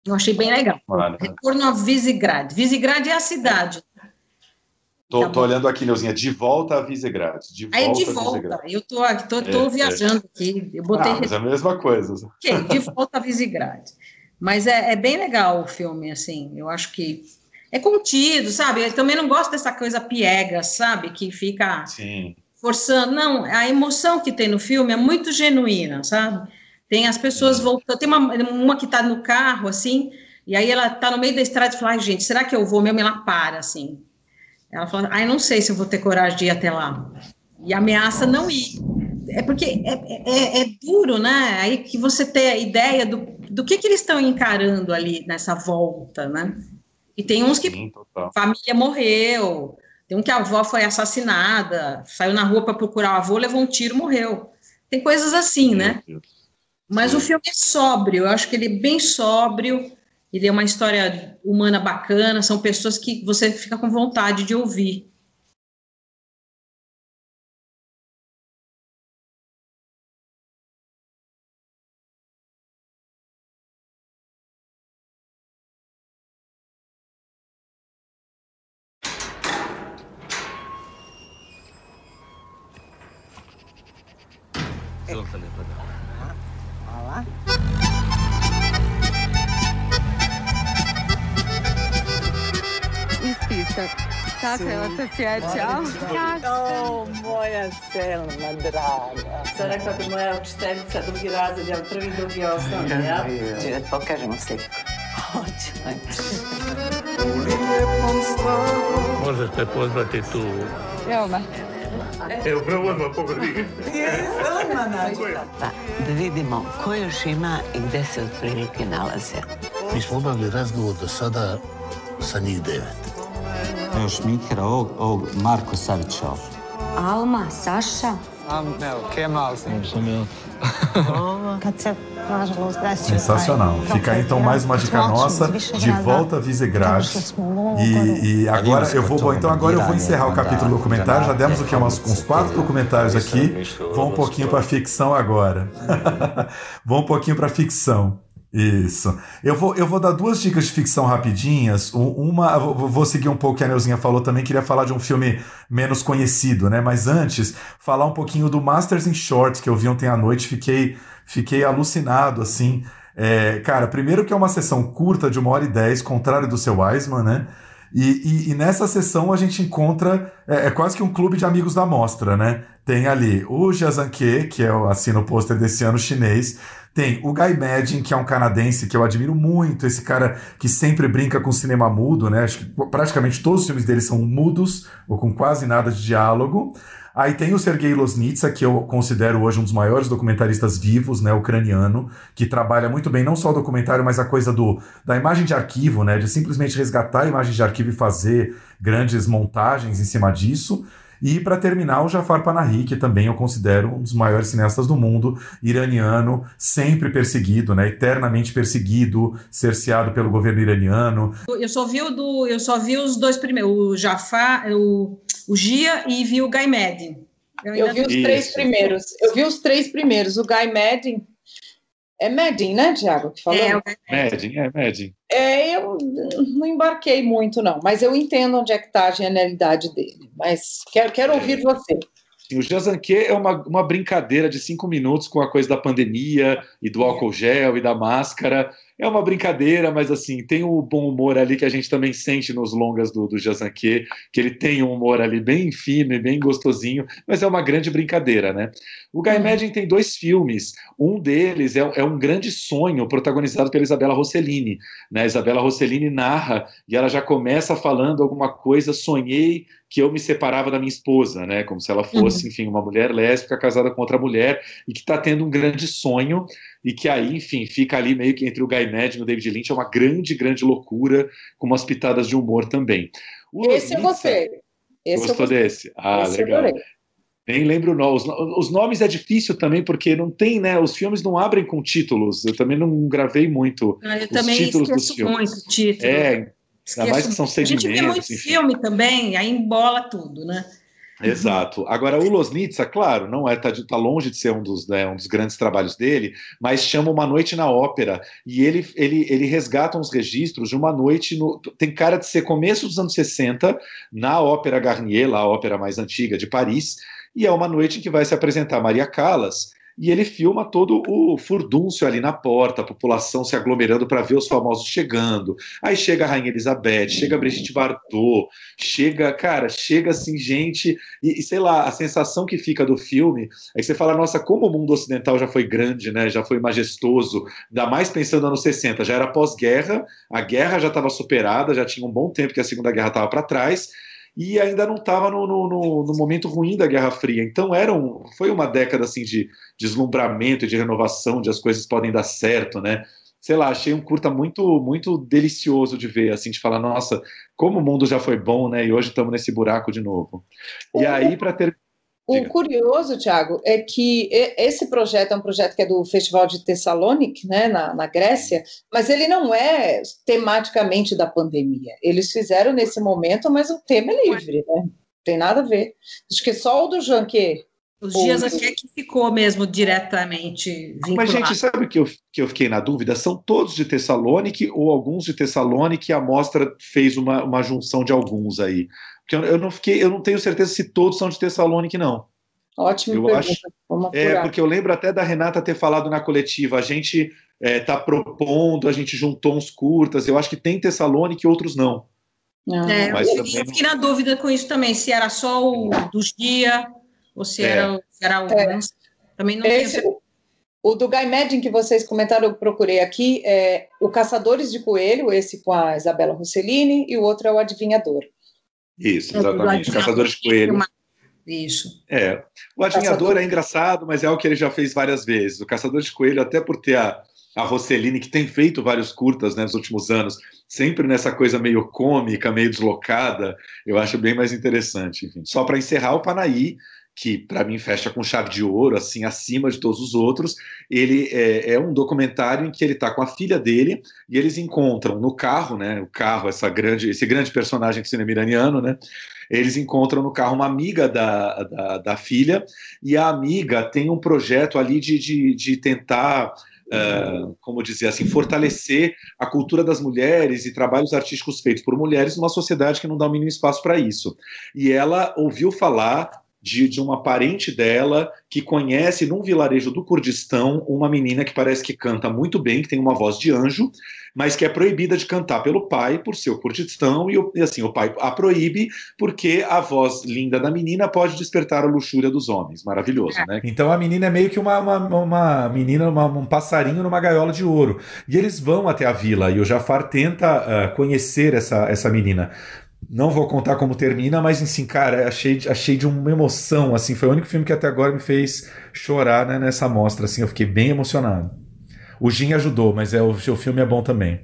Eu achei bem legal. Retorno a Visegrad. Visegrad é a cidade. Tô, tá tô olhando aqui, Neuzinha, de volta a Visegrad. De volta Aí de volta. Eu tô, tô, tô é, viajando é. aqui. Eu botei. Ah, mas é a mesma coisa. Ok, de volta a Visegrad. Mas é, é, bem legal o filme, assim. Eu acho que é contido, sabe? Eu também não gosto dessa coisa piega, sabe? Que fica. Sim forçando. Não, a emoção que tem no filme é muito genuína, sabe? Tem as pessoas voltando. Tem uma, uma que está no carro, assim, e aí ela está no meio da estrada e fala: Ai, gente, será que eu vou mesmo? Ela para, assim. Ela fala: Ai, não sei se eu vou ter coragem de ir até lá. E ameaça não ir. É porque é, é, é, duro, né? Aí que você tem a ideia do, do que, que eles estão encarando ali nessa volta, né? E tem uns que Sim, família morreu, tem um que a avó foi assassinada, saiu na rua para procurar o avô, levou um tiro, morreu. Tem coisas assim, né? Mas o filme é sóbrio, eu acho que ele é bem sóbrio, ele é uma história humana bacana, são pessoas que você fica com vontade de ouvir. Kako je se sjećam? O, moja Selma draga. Što rekla bi moja učiteljica, drugi razred, jel prvi, drugi osnovni, ja? Či da pokažemo sliku? Hoće. Možete pozvati tu... Evo me. Evo, prvo odmah pogodi. Pa, da vidimo ko još ima i gde se otprilike nalaze. Mi smo obavili razgovor do sada sa njih devet. Još Mikera, ovog, ovog Marko Savića. Alma, Saša. Am, evo, Kemal. Sam ja. Kad se nažalost desio Sensacional. Fica aí então mais uma dica nossa de volta a Visegrad. E, e agora eu vou, bom, então agora eu vou encerrar o capítulo documentário. Já demos o que uns, uns quatro documentários aqui. Vamos um pouquinho para ficção agora. Vamos um pouquinho para ficção. Isso. Eu vou, eu vou dar duas dicas de ficção rapidinhas. Uma, vou seguir um pouco o que a Neuzinha falou também. Queria falar de um filme menos conhecido, né? Mas antes, falar um pouquinho do Masters in Short, que eu vi ontem à noite. Fiquei, fiquei alucinado, assim. É, cara, primeiro que é uma sessão curta de uma hora e dez, contrário do seu Wiseman, né? E, e, e, nessa sessão a gente encontra, é, é, quase que um clube de amigos da mostra, né? Tem ali o Jazanke, que é o assino pôster desse ano chinês, tem o Guy Madden, que é um canadense que eu admiro muito, esse cara que sempre brinca com cinema mudo, né? Acho que praticamente todos os filmes dele são mudos, ou com quase nada de diálogo. Aí tem o Sergei Loznitsa, que eu considero hoje um dos maiores documentaristas vivos, né, ucraniano, que trabalha muito bem não só o documentário, mas a coisa do, da imagem de arquivo, né, de simplesmente resgatar a imagem de arquivo e fazer grandes montagens em cima disso. E para terminar, o Jafar Panahi, que também eu considero um dos maiores cineastas do mundo, iraniano, sempre perseguido, né, eternamente perseguido, cerceado pelo governo iraniano. Eu só vi o do, eu só vi os dois primeiros, o Jafar, o, o Gia e vi o Madden. Eu, eu vi os Isso. três primeiros. Eu vi os três primeiros. O Guy Madden é Medin, né, Tiago, que falou? É, Medin, é Medin. É, eu não embarquei muito, não, mas eu entendo onde é que está a genialidade dele. Mas quero, quero ouvir você. o Jazanque é uma, uma brincadeira de cinco minutos com a coisa da pandemia e do álcool gel e da máscara. É uma brincadeira, mas assim, tem o bom humor ali que a gente também sente nos longas do, do Jazanque, que ele tem um humor ali bem fino e bem gostosinho, mas é uma grande brincadeira, né? O Guy Madden tem dois filmes. Um deles é, é, um grande sonho protagonizado pela Isabela Rossellini. Né? Isabela Rossellini narra e ela já começa falando alguma coisa, sonhei que eu me separava da minha esposa, né? Como se ela fosse, uhum. enfim, uma mulher lésbica casada com outra mulher e que está tendo um grande sonho e que aí, enfim, fica ali meio que entre o Guy Madden e o David Lynch, é uma grande, grande loucura, com umas pitadas de humor também. O Esse eu gostei. Esse gostou eu desse? Ah, Esse legal. Nem lembro não. Os, os, nomes é difícil também, porque não tem, né? Os filmes não abrem com títulos. Eu também não gravei muito ah, eu os também títulos dos filmes. muito título. É, ainda mais que são segmentos. A gente vê muito enfim. filme também, aí embola tudo, né? Exato. Agora, o Losnitsa, claro, não é tá, tá longe de ser um dos, né, um dos grandes trabalhos dele, mas chama Uma Noite na Ópera e ele, ele, ele resgata uns registros de uma noite no, tem cara de ser começo dos anos 60 na Ópera Garnier, lá a ópera mais antiga de Paris, e é uma noite em que vai se apresentar Maria Callas e ele filma todo o furdúncio ali na porta, a população se aglomerando para ver os famosos chegando. Aí chega a Rainha Elizabeth, chega a Brigitte Bardot, chega, cara, chega assim gente, e, e, sei lá, a sensação que fica do filme é que você fala, nossa, como o mundo ocidental já foi grande, né, já foi majestoso, ainda mais pensando nos anos 60, já era pós-guerra, a guerra já estava superada, já tinha um bom tempo que a Segunda Guerra estava para trás, e ainda não estava no, no, no, momento ruim da Guerra Fria. Então era um, foi uma década assim de deslumbramento e de renovação, de as coisas podem dar certo, né? Sei lá, achei um curta muito muito delicioso de ver, assim, de falar, nossa, como o mundo já foi bom, né? E hoje estamos nesse buraco de novo. E aí, para ter o curioso, Tiago, é que esse projeto é um projeto que é do Festival de Thessalonic, né, na, na, Grécia, mas ele não é tematicamente da pandemia. Eles fizeram nesse momento, mas o tema é livre, né? Não tem nada a ver. Acho que só o do Janquet. Os dias aqui é que ficou mesmo diretamente vinculado. Mas, gente, sabe o que eu, que eu fiquei na dúvida? São todos de Thessalonic ou alguns de Thessalonic? A mostra fez uma, uma junção de alguns aí. Porque eu, eu não fiquei, eu não tenho certeza se todos são de Tessalonique, não. Ótimo. Eu pergunta. acho. É, porque eu lembro até da Renata ter falado na coletiva, a gente está é, tá propondo, a gente juntou uns curtas. Eu acho que tem Tessalonique e outros não. É, Mas eu, eu fiquei na dúvida com isso também, se era só o dos dias ou se é. era, se era alguns. É. Também não Esse, tenho o do Guy Madden que vocês comentaram, eu procurei aqui, é o Caçadores de Coelho, esse com a Isabela Rossellini, e o outro é o Adivinhador. Isso, exatamente. Caçadores de Coelho. Isso. É. O Adivinhador é engraçado, mas é algo que ele já fez várias vezes. O Caçador de Coelho, até por ter a, a Rossellini, que tem feito vários curtas né, nos últimos anos, sempre nessa coisa meio cômica, meio deslocada, eu acho bem mais interessante. Enfim, só para encerrar, o Panaí que para mim fecha com chave de ouro, assim, acima de todos os outros. Ele é, é um documentário em que ele está com a filha dele e eles encontram no carro, né? O carro, essa grande, esse grande personagem do cinema iraniano, né? Eles encontram no carro uma amiga da, da, da filha e a amiga tem um projeto ali de, de, de tentar Uh, como dizer assim, fortalecer a cultura das mulheres e trabalhos artísticos feitos por mulheres numa sociedade que não dá o mínimo espaço para isso. E ela ouviu falar de, de uma parente dela que conhece num vilarejo do Kurdistão uma menina que parece que canta muito bem, que tem uma voz de anjo, mas que é proibida de cantar pelo pai por ser o Kurdistão, e, e assim, o pai a proíbe porque a voz linda da menina pode despertar a luxúria dos homens. Maravilhoso, né? Então a menina é meio que uma, uma, uma menina, uma, um passarinho numa gaiola de ouro. E eles vão até a vila, e o Jafar tenta uh, conhecer essa, essa menina. Não vou contar como termina, mas assim, cara, achei, achei de uma emoção, assim, foi o único filme que até agora me fez chorar né, nessa mostra, assim, eu fiquei bem emocionado. O Jin ajudou, mas é, o, o filme é bom também.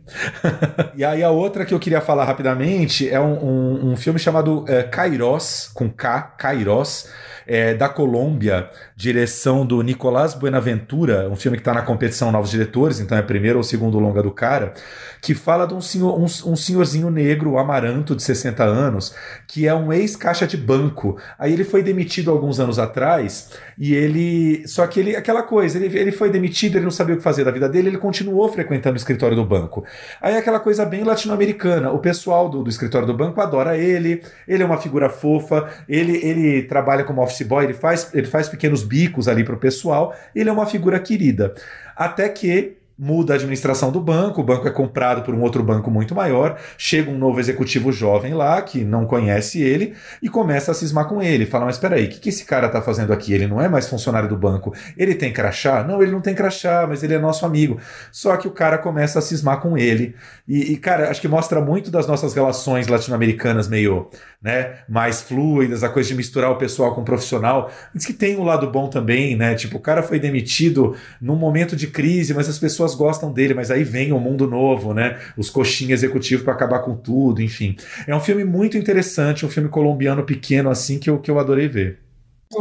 e aí a outra que eu queria falar rapidamente é um, um, um filme chamado é, Kairos, com K, Kairos, é, da Colômbia, direção do Nicolás Buenaventura, um filme que está na competição Novos Diretores, então é primeiro ou segundo longa do cara, que fala de um, senhor, um, um senhorzinho negro, Amaranto, de 60 anos, que é um ex-caixa de banco. Aí ele foi demitido alguns anos atrás e ele. Só que ele, aquela coisa, ele, ele foi demitido, ele não sabia o que fazer da vida dele, ele continuou frequentando o escritório do banco. Aí aquela coisa bem latino-americana. O pessoal do, do escritório do banco adora ele, ele é uma figura fofa, ele, ele trabalha como office office boy, ele faz, ele faz pequenos bicos ali pro pessoal, ele é uma figura querida. Até que muda a administração do banco, o banco é comprado por um outro banco muito maior, chega um novo executivo jovem lá, que não conhece ele, e começa a cismar com ele. Fala, mas peraí, o que, que esse cara tá fazendo aqui? Ele não é mais funcionário do banco. Ele tem crachá? Não, ele não tem crachá, mas ele é nosso amigo. Só que o cara começa a cismar com ele. E, e cara, acho que mostra muito das nossas relações latino-americanas meio né, mais fluidas, a coisa de misturar o pessoal com o profissional. Diz que tem um lado bom também, né? Tipo, o cara foi demitido num momento de crise, mas as pessoas gostam dele, mas aí vem o um mundo novo, né? Os coxinhas executivos para acabar com tudo, enfim. É um filme muito interessante, um filme colombiano pequeno assim que eu, que eu adorei ver.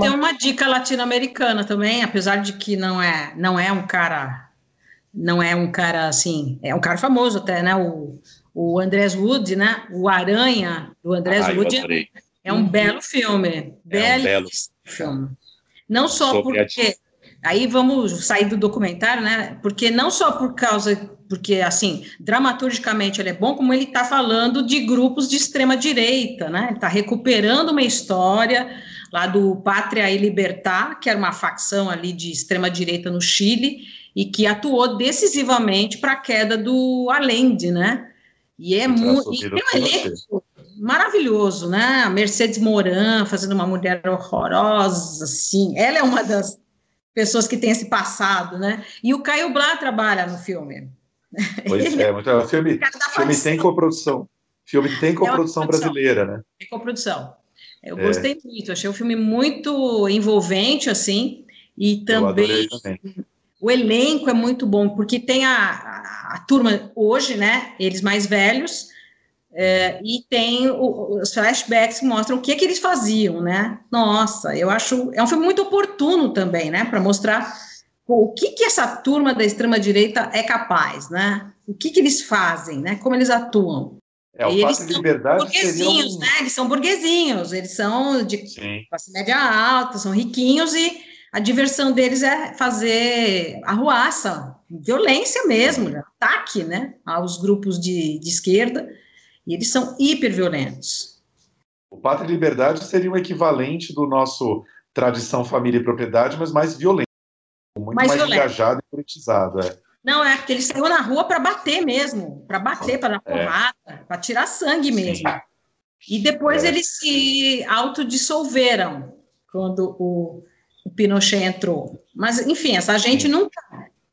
Tem uma dica latino-americana também, apesar de que não é, não é um cara não é um cara assim, é um cara famoso até, né? O o Andrés Wood, né? O Aranha do Andrés ah, Wood é um belo filme, é um belo filme. Não só Sobre porque aí vamos sair do documentário, né? Porque não só por causa porque assim dramaturgicamente ele é bom, como ele está falando de grupos de extrema direita, né? Está recuperando uma história lá do Pátria e Libertar, que era uma facção ali de extrema direita no Chile e que atuou decisivamente para a queda do Allende, né? E é muito. E tem um elenco maravilhoso, né? A Mercedes Moran fazendo uma mulher horrorosa, assim. Ela é uma das pessoas que tem esse passado, né? E o Caio Blá trabalha no filme. Pois Ele é, muito é. O filme, filme tem coprodução. Filme tem é coprodução é brasileira, né? Tem coprodução. Eu é. gostei muito, achei o filme muito envolvente, assim, e também, também o elenco é muito bom, porque tem a, a, a turma hoje, né? Eles mais velhos, é, e tem o, os flashbacks que mostram o que, que eles faziam, né? Nossa, eu acho. É um filme muito oportuno também, né? Para mostrar o que, que essa turma da extrema-direita é capaz, né? O que, que eles fazem, né? Como eles atuam. É, o e eles são liberdade burguesinhos, um... né? Eles são burguesinhos, eles são de Sim. classe média alta, são riquinhos e a diversão deles é fazer arruaça, violência mesmo, ataque né, aos grupos de, de esquerda, e eles são hiperviolentos. O Pátria e Liberdade seria um equivalente do nosso tradição, família e propriedade, mas mais violento, muito mais, mais engajado e politizado. É. Não, é porque eles saíram na rua para bater mesmo, para bater, para dar é. porrada, é. para tirar sangue mesmo. Sim. E depois é. eles se autodissolveram quando o o Pinochet entrou. Mas, enfim, essa gente nunca,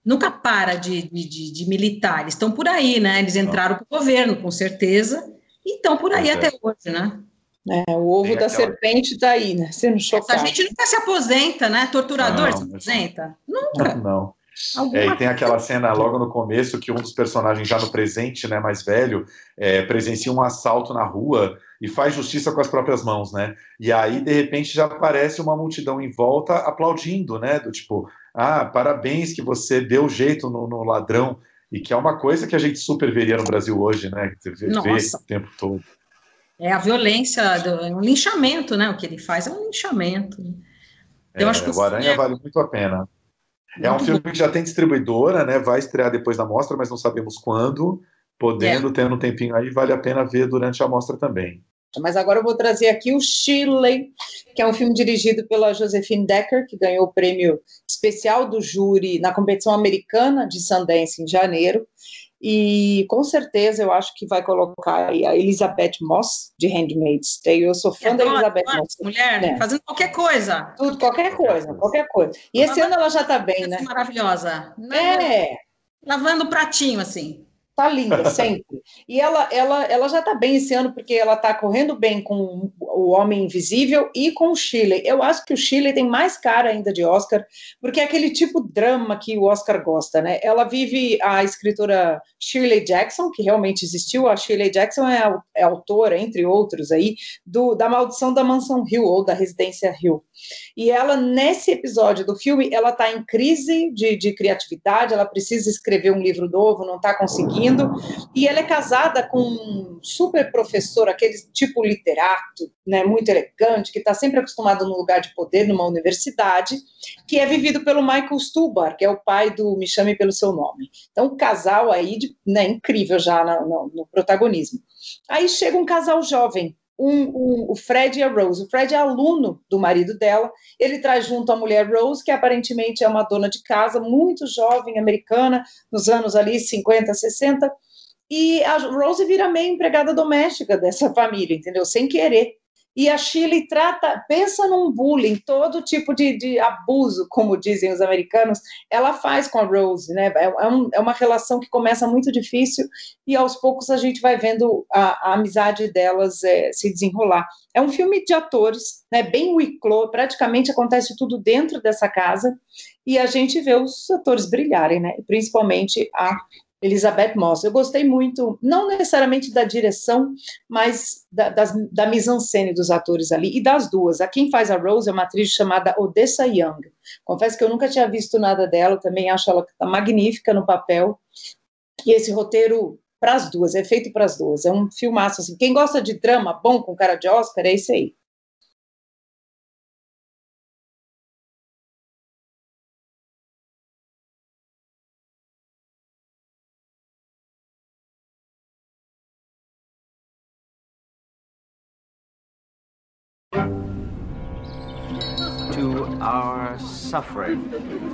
nunca para de, de, de militar. Eles estão por aí, né? Eles entraram para o governo, com certeza, e estão por aí até hoje, né? É, o ovo da serpente está aí, né? Sendo chocado. A gente nunca se aposenta, né? Torturador não, se aposenta? Nunca. Não. É, e tem aquela cena logo no começo que um dos personagens, já no presente, né, mais velho, é, presencia um assalto na rua e faz justiça com as próprias mãos, né? E aí, de repente, já aparece uma multidão em volta aplaudindo, né? Do tipo, ah, parabéns que você deu jeito no, no ladrão. E que é uma coisa que a gente super veria no Brasil hoje, né? Você vê, vê o tempo todo. É a violência, do, é um linchamento, né? O que ele faz é um linchamento. Eu é, acho que o Aranha é... vale muito a pena. É um filme que já tem distribuidora, né? Vai estrear depois da mostra, mas não sabemos quando. Podendo, é. tendo um tempinho aí, vale a pena ver durante a mostra também. Mas agora eu vou trazer aqui o Chile, que é um filme dirigido pela Josephine Decker, que ganhou o prêmio especial do júri na competição americana de Sundance em janeiro. E com certeza eu acho que vai colocar a Elizabeth Moss, de Handmaid's Tale. Eu sou fã é da Elizabeth Moss. Mulher, né? fazendo qualquer coisa. Tudo, qualquer coisa, qualquer coisa. E esse ano ela já está bem, né? Maravilhosa. É. Lavando pratinho, assim. Tá linda, sempre. E ela, ela, ela já tá bem esse ano, porque ela tá correndo bem com o Homem Invisível e com o Chile. Eu acho que o Chile tem mais cara ainda de Oscar, porque é aquele tipo de drama que o Oscar gosta, né? Ela vive a escritora Shirley Jackson, que realmente existiu. A Shirley Jackson é, é autora, entre outros aí, do, da Maldição da Mansão Hill, ou da Residência Hill. E ela, nesse episódio do filme, ela tá em crise de, de criatividade, ela precisa escrever um livro novo, não tá conseguindo e ela é casada com um super professor, aquele tipo literato, né, muito elegante, que está sempre acostumado no lugar de poder numa universidade, que é vivido pelo Michael Stuhlbarg, que é o pai do Me Chame Pelo Seu Nome. Então, um casal aí, de, né, incrível já no, no, no protagonismo. Aí chega um casal jovem, um, um, o Fred e a Rose. O Fred é aluno do marido dela, ele traz junto a mulher Rose, que aparentemente é uma dona de casa, muito jovem, americana, nos anos ali 50, 60, e a Rose vira meio empregada doméstica dessa família, entendeu? Sem querer. E a Chile trata, pensa num bullying, todo tipo de, de abuso, como dizem os americanos, ela faz com a Rose, né? É, é, um, é, uma relação que começa muito difícil e aos poucos a gente vai vendo a, a amizade delas é, se desenrolar. É um filme de atores, né? Bem wiclo, praticamente acontece tudo dentro dessa casa e a gente vê os atores brilharem, né? Principalmente a Elizabeth Moss. Eu gostei muito, não necessariamente da direção, mas da, da mise-en-scène dos atores ali, e das duas. A quem faz a Rose é uma atriz chamada Odessa Young. Confesso que eu nunca tinha visto nada dela, também acho ela magnífica no papel. E esse roteiro para as duas, é feito para as duas. É um filmaço assim. Quem gosta de drama bom com cara de Oscar é esse aí. Suffering,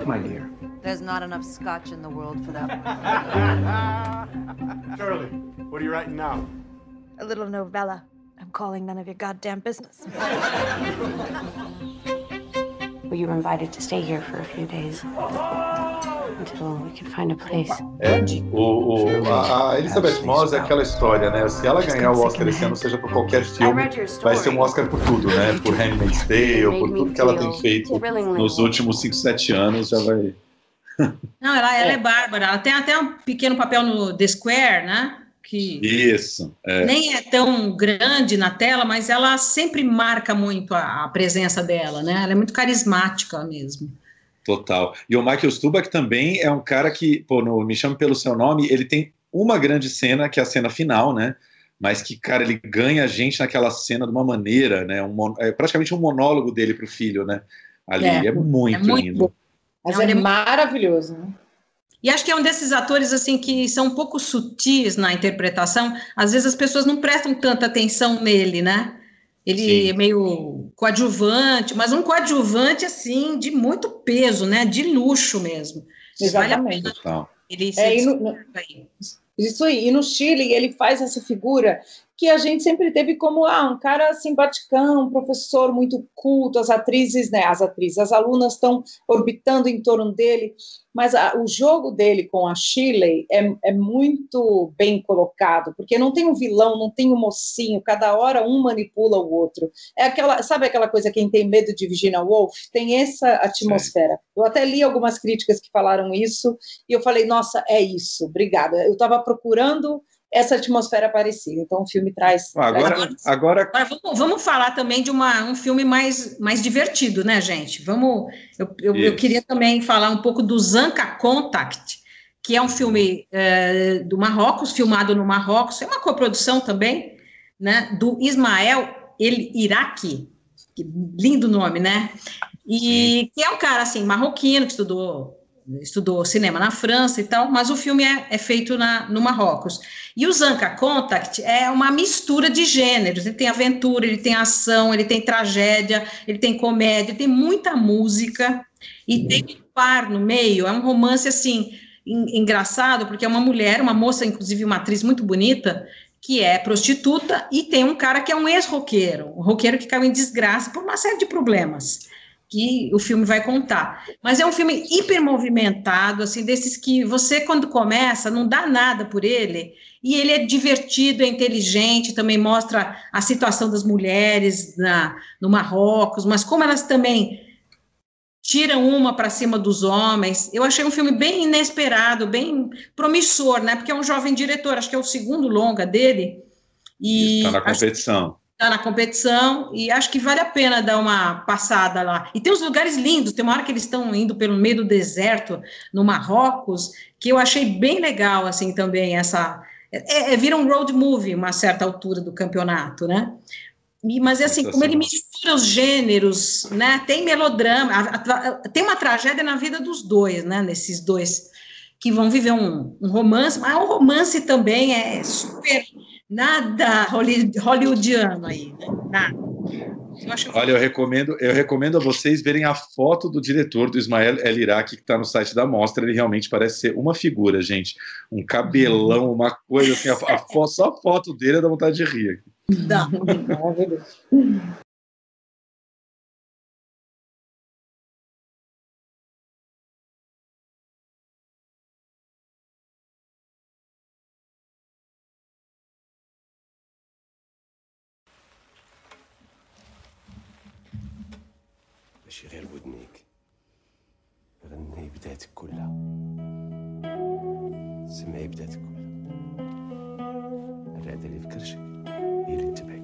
my dear. There's not enough scotch in the world for that. Charlie, what are you writing now? A little novella. I'm calling none of your goddamn business. you were invited to stay here for a few days. until we can find a place. É, o, o, a Elizabeth Moss é aquela história, né? Se ela ganhar o Oscar esse ano, seja por qualquer filme, vai ser um Oscar por tudo, né? Por Handmaid's Tale, por tudo que ela tem feito nos últimos 5, 7 anos, já vai... Não, ela, ela é bárbara. Ela tem até um pequeno papel no The Square, né? Que Isso. É. Nem é tão grande na tela, mas ela sempre marca muito a, a presença dela, né? Ela é muito carismática mesmo. Total. E o Michael Stuback também é um cara que, pô, no Me Chame Pelo Seu Nome, ele tem uma grande cena, que é a cena final, né? Mas que, cara, ele ganha a gente naquela cena de uma maneira, né? Um, é praticamente um monólogo dele pro filho, né? Ali, é, é muito, é muito lindo. Bom. Mas é, é maravilhoso, né? E acho que é um desses atores assim que são um pouco sutis na interpretação. Às vezes as pessoas não prestam tanta atenção nele, né? Ele Sim. é meio coadjuvante, mas um coadjuvante assim de muito peso, né? De luxo mesmo. Exatamente. Vale ele se é, no, no, isso aí. E no Chile ele faz essa figura que a gente sempre teve como ah, um cara simpaticão, um professor muito culto, as atrizes, né, as atrizes, as alunas estão orbitando em torno dele, mas a, o jogo dele com a Shirley é, é muito bem colocado, porque não tem um vilão, não tem um mocinho, cada hora um manipula o outro. É aquela, sabe aquela coisa quem tem medo de Virginia Woolf? Tem essa atmosfera. Sim. Eu até li algumas críticas que falaram isso e eu falei, nossa, é isso, obrigada. Eu estava procurando essa atmosfera parecida. Então, o filme traz. Agora, traz... agora... agora vamos, vamos, falar também de uma, um filme mais, mais divertido, né, gente? Vamos. Eu, eu, eu queria também falar um pouco do Zanca Contact, que é um filme é, do Marrocos, filmado no Marrocos, é uma coprodução também, né, do Ismael El Iraqi, lindo nome, né? E Sim. que é um cara assim, marroquino, que estudou estudou cinema na França e tal, mas o filme é, é feito na, no Marrocos. E o Zanca Contact é uma mistura de gêneros. Ele tem aventura, ele tem ação, ele tem tragédia, ele tem comédia, ele tem muita música e tem um par no meio. É um romance assim engraçado porque é uma mulher, uma moça, inclusive uma atriz muito bonita, que é prostituta e tem um cara que é um ex-roqueiro, um roqueiro que caiu em desgraça por uma série de problemas que o filme vai contar. Mas é um filme hiper movimentado, assim, desses que você, quando começa, não dá nada por ele, e ele é divertido, é inteligente, também mostra a situação das mulheres na, no Marrocos, mas como elas também tiram uma para cima dos homens. Eu achei um filme bem inesperado, bem promissor, né? Porque é um jovem diretor, acho que é o segundo longa dele. E está na competição está na competição e acho que vale a pena dar uma passada lá. E tem uns lugares lindos, tem uma hora que eles estão indo pelo meio do deserto, no Marrocos, que eu achei bem legal, assim, também, essa... É, é, vira um road movie, uma certa altura do campeonato, né? E, mas, é assim, como ele mistura os gêneros, né? Tem melodrama, a, a, tem uma tragédia na vida dos dois, né? Nesses dois que vão viver um, um romance, mas o romance também é super nada hollywoodiano aí, né? Nada. Eu. Olha, eu recomendo, eu recomendo a vocês verem a foto do diretor do Ismael El Iraq, que está no site da mostra. Ele realmente parece ser uma figura, gente. Um cabelão, uma coisa assim. A, a só a foto dele dá vontade de rir. Dá. ماشي غير ودنيك. غني بداتك كلها. سمعي بداتك كلها. الرعدة اللي في كرشك هي اللي تبعي.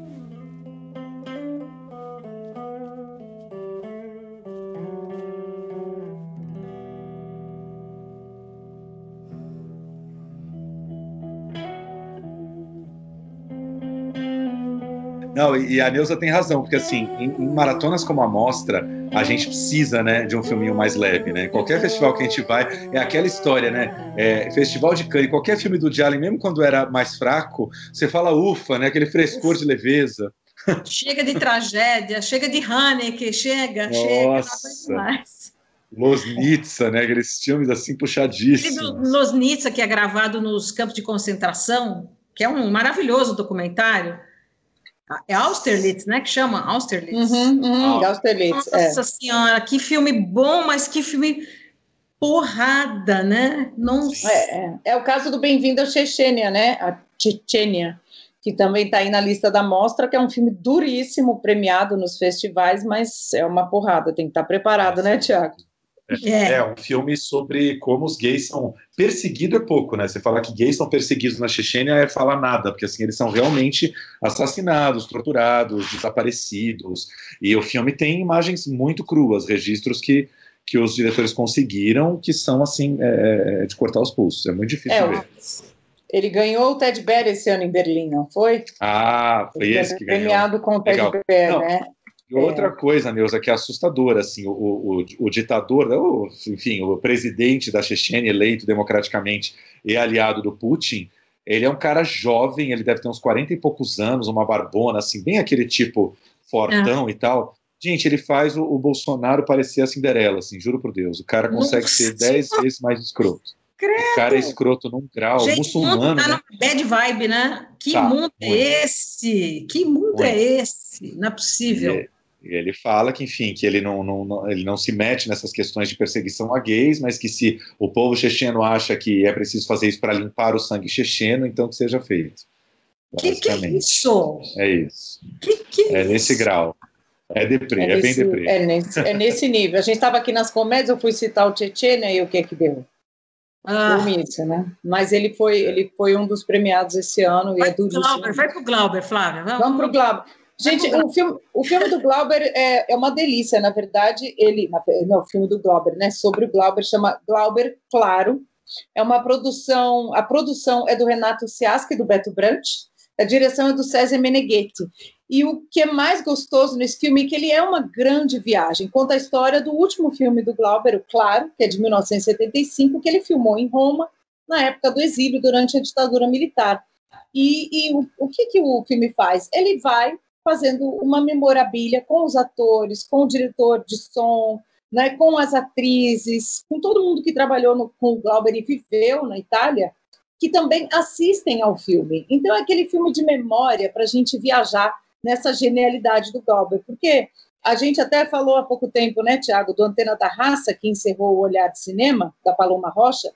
Não, e a Neuza tem razão, porque assim, em, em, maratonas como a Mostra, a gente precisa, né, de um filminho mais leve, né? Qualquer festival que a gente vai, é aquela história, né? É, festival de Cannes, qualquer filme do Allen, mesmo quando era mais fraco, você fala ufa, né? Aquele frescor de leveza. Chega de tragédia, chega de Haneke, chega, Nossa. chega, não mais. Losnitsa, né? Aqueles filmes assim puxadíssimos. Losnitsa, que é gravado nos campos de concentração, que é um maravilhoso documentário é Austerlitz, né? Que chama Austerlitz. Uhum, uhum, Austerlitz. Nossa é. senhora, que filme bom, mas que filme porrada, né? Nossa. É, é. é o caso do Bem-vindo à Chechênia, né? A Chechênia, que também está aí na lista da mostra, que é um filme duríssimo, premiado nos festivais, mas é uma porrada, tem que estar tá preparado, né, Tiago? É. é. um filme sobre como os gays são perseguidos é pouco, né? Você falar que gays são perseguidos na Chechênia é falar nada, porque assim eles são realmente assassinados, torturados, desaparecidos. E o filme tem imagens muito cruas, registros que que os diretores conseguiram, que são assim é, é de cortar os pulsos. É muito difícil é, ver. Ele ganhou o Ted Bear esse ano em Berlim, não foi? Ah, foi ele esse que ganhou. Premiado com o Ted Bear, né? Outra é. coisa, Neuza, que é assustadora, assim, o, o, o ditador, né, o, enfim, o presidente da Chechênia, eleito democraticamente e aliado do Putin, ele é um cara jovem, ele deve ter uns 40 e poucos anos, uma barbona, assim, bem aquele tipo fortão é. e tal. Gente, ele faz o, o, Bolsonaro parecer a Cinderela, assim, juro por Deus. O cara consegue Nossa. ser 10 vezes mais escroto. Credo. O cara é escroto num grau, Gente, muçulmano. Tá né? bad vibe, né? Que tá, mundo é muito. é esse? Que mundo muito. é esse? Não é possível. É. Ele fala que, enfim, que ele não, não, ele não se mete nessas questões de perseguição a gays, mas que se o povo checheno acha que é preciso fazer isso para limpar o sangue checheno, então que seja feito. Que que é isso? É isso. Que que é, é nesse grau. É deprê, é, é bem deprê. É nesse, é nesse nível. A gente estava aqui nas comédias, eu fui citar o Chechênia e o que que deu? Ah. Isso, né? Mas ele foi, ele foi um dos premiados esse ano vai e é duríssimo. Glauber, vai para o Glauber, Flávia. Vamos, vamos para o Glauber. Gente, o filme, o filme do Glauber é, é uma delícia, na verdade, ele, não, o filme do Glauber, né, sobre o Glauber, chama Glauber Claro, é uma produção, a produção é do Renato Ciasca e do Beto Brant, a direção é do César Meneghetti, e o que é mais gostoso nesse filme é que ele é uma grande viagem, conta a história do último filme do Glauber, o Claro, que é de 1975, que ele filmou em Roma, na época do exílio, durante a ditadura militar. E, e o, o que, que o filme faz? Ele vai fazendo uma memorabilia com os atores, com o diretor de som, né, com as atrizes, com todo mundo que trabalhou no, com o Glauber e viveu na Itália, que também assistem ao filme. Então, é aquele filme de memória para a gente viajar nessa genialidade do Glauber, porque a gente até falou há pouco tempo, né, Tiago, do Antena da Raça, que encerrou o Olhar de Cinema, da Paloma Rocha,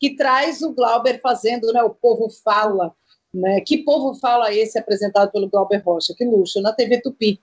que traz o Glauber fazendo, né, o povo fala, né? Que povo fala esse apresentado pelo Glauber Rocha? Que luxo, na TV Tupi.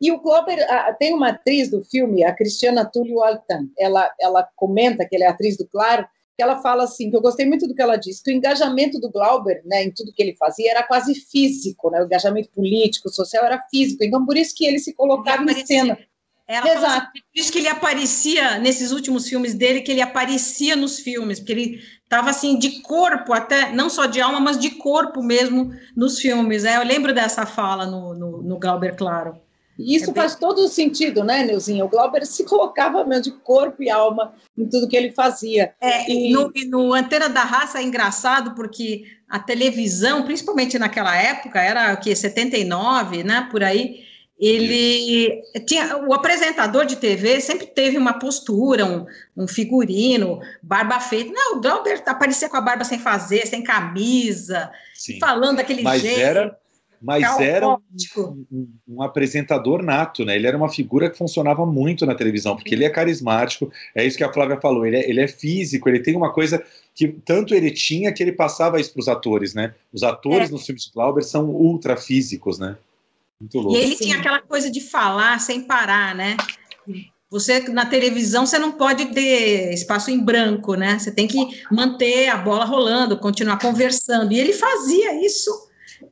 E o Glauber, a, tem uma atriz do filme, a Cristiana Túlio Altan, ela, ela comenta que ela é atriz do Claro, que ela fala assim, que eu gostei muito do que ela disse, que o engajamento do Glauber, né, em tudo que ele fazia, era quase físico, né, o engajamento político, social era físico, então por isso que ele se colocava ele em cena. Ela Exato. Assim, por isso que ele aparecia nesses últimos filmes dele, que ele aparecia nos filmes, porque ele estava assim de corpo até, não só de alma, mas de corpo mesmo nos filmes. Né? Eu lembro dessa fala no, no, no Glauber Claro. E isso é bem... faz todo sentido, né, Neuzinha? O Glauber se colocava mesmo de corpo e alma em tudo que ele fazia. É, e... No, no Antena da Raça é engraçado porque a televisão, principalmente naquela época, era o que 79, né, por aí, ele tinha o apresentador de TV sempre teve uma postura, um, um figurino, barba feita. Não, o Glauber aparecia com a barba sem fazer, sem camisa, Sim. falando daquele mas jeito. Era, mas era um, um, um, apresentador nato, né? Ele era uma figura que funcionava muito na televisão, porque ele é carismático, é isso que a Flávia falou, ele é, ele é físico, ele tem uma coisa que tanto ele tinha que ele passava isso para os atores, né? Os atores é. nos filmes de Glauber são ultra físicos, né? Muito louco. E ele tinha aquela coisa de falar sem parar, né? Você na televisão você não pode ter espaço em branco, né? Você tem que manter a bola rolando, continuar conversando. E ele fazia isso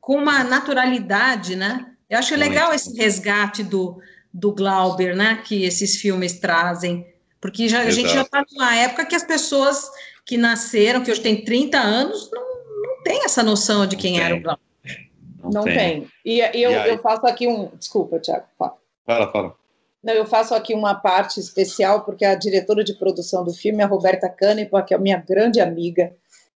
com uma naturalidade, né? Eu acho legal esse resgate do, do Glauber, né? Que esses filmes trazem, porque já, a gente já está numa época que as pessoas que nasceram, que hoje tem 30 anos, não, não tem essa noção de quem era o Glauber. Não, não tem. tem. E, e eu, e eu faço aqui um. Desculpa, Tiago. Fala. fala, fala. Não, eu faço aqui uma parte especial, porque a diretora de produção do filme é a Roberta Canepa, que é minha grande amiga.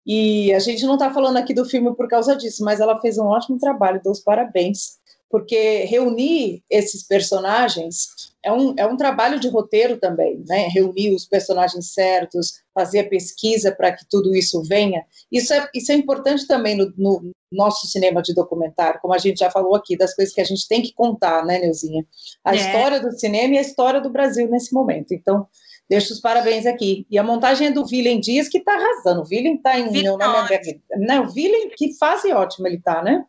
E a gente não está falando aqui do filme por causa disso, mas ela fez um ótimo trabalho, dou os parabéns porque reunir esses personagens é um, é um trabalho de roteiro também, né? Reunir os personagens certos, fazer a pesquisa para que tudo isso venha. Isso é, isso é importante também no, no, nosso cinema de documentário, como a gente já falou aqui, das coisas que a gente tem que contar, né, Neuzinha? A é. história do cinema e a história do Brasil nesse momento. Então, deixo os parabéns aqui. E a montagem é do Willem Dias, que está arrasando. O Willem está em. Meu nome é... Não, o Willem, que fase ótima ele está, né?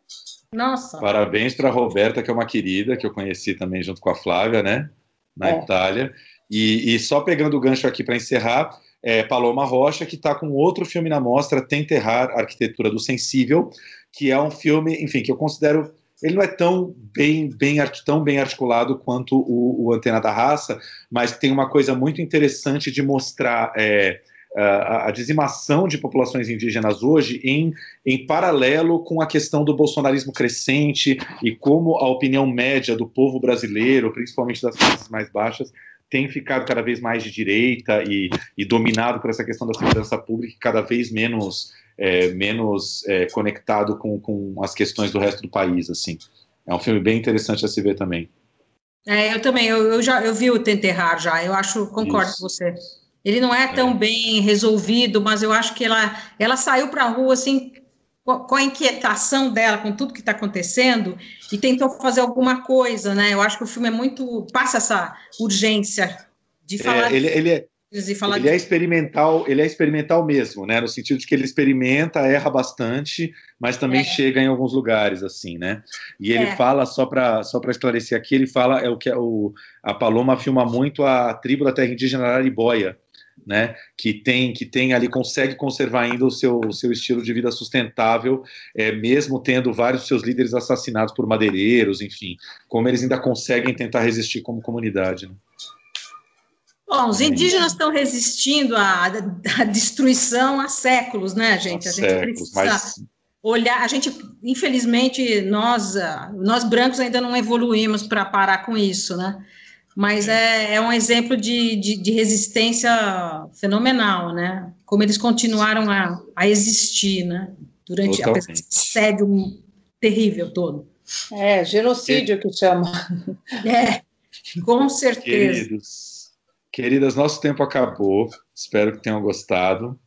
Nossa. Parabéns para a Roberta, que é uma querida, que eu conheci também junto com a Flávia, né? Na é. Itália. E, e, só pegando o gancho aqui para encerrar, é Paloma Rocha, que está com outro filme na mostra, Tem Terrar, Arquitetura do Sensível, que é um filme, enfim, que eu considero. Ele não é tão bem, bem, tão bem articulado quanto o, o Antena da Raça, mas tem uma coisa muito interessante de mostrar. É, a, dizimação de populações indígenas hoje em, em paralelo com a questão do bolsonarismo crescente e como a opinião média do povo brasileiro, principalmente das classes mais baixas, tem ficado cada vez mais de direita e, e dominado por essa questão da segurança pública, cada vez menos, é, menos é, conectado com, com as questões do resto do país. assim. É um filme bem interessante a se ver também. É, eu também, eu, eu já eu vi o Tenterrar já, eu acho, concordo Isso. com você. Ele não é tão é. bem resolvido, mas eu acho que ela, ela saiu para a rua assim com a inquietação dela, com tudo que está acontecendo, e tentou fazer alguma coisa, né? Eu acho que o filme é muito passa essa urgência de falar. É, ele, ele, é, ele é experimental, ele é experimental mesmo, né? No sentido de que ele experimenta, erra bastante, mas também é. chega em alguns lugares, assim, né? E ele é. fala só para só para esclarecer aqui, ele fala é o que é o, a Paloma filma muito a tribo da terra indígena Araribóia, né, que tem que tem ali consegue conservar ainda o seu, o seu estilo de vida sustentável, é, mesmo tendo vários seus líderes assassinados por madeireiros, enfim, como eles ainda conseguem tentar resistir como comunidade. Né? Bom, os indígenas estão resistindo à, à, destruição há séculos, né, gente? Há a gente séculos, precisa mas... olhar. A gente, infelizmente, nós, nós brancos ainda não evoluímos para parar com isso, né? Mas é, é um exemplo de, de, de, resistência fenomenal, né? Como eles continuaram a, a existir, né? Durante a assédio terrível todo. É, genocídio que chama. É, com certeza. Queridos, queridas, nosso tempo acabou. Espero que tenham gostado.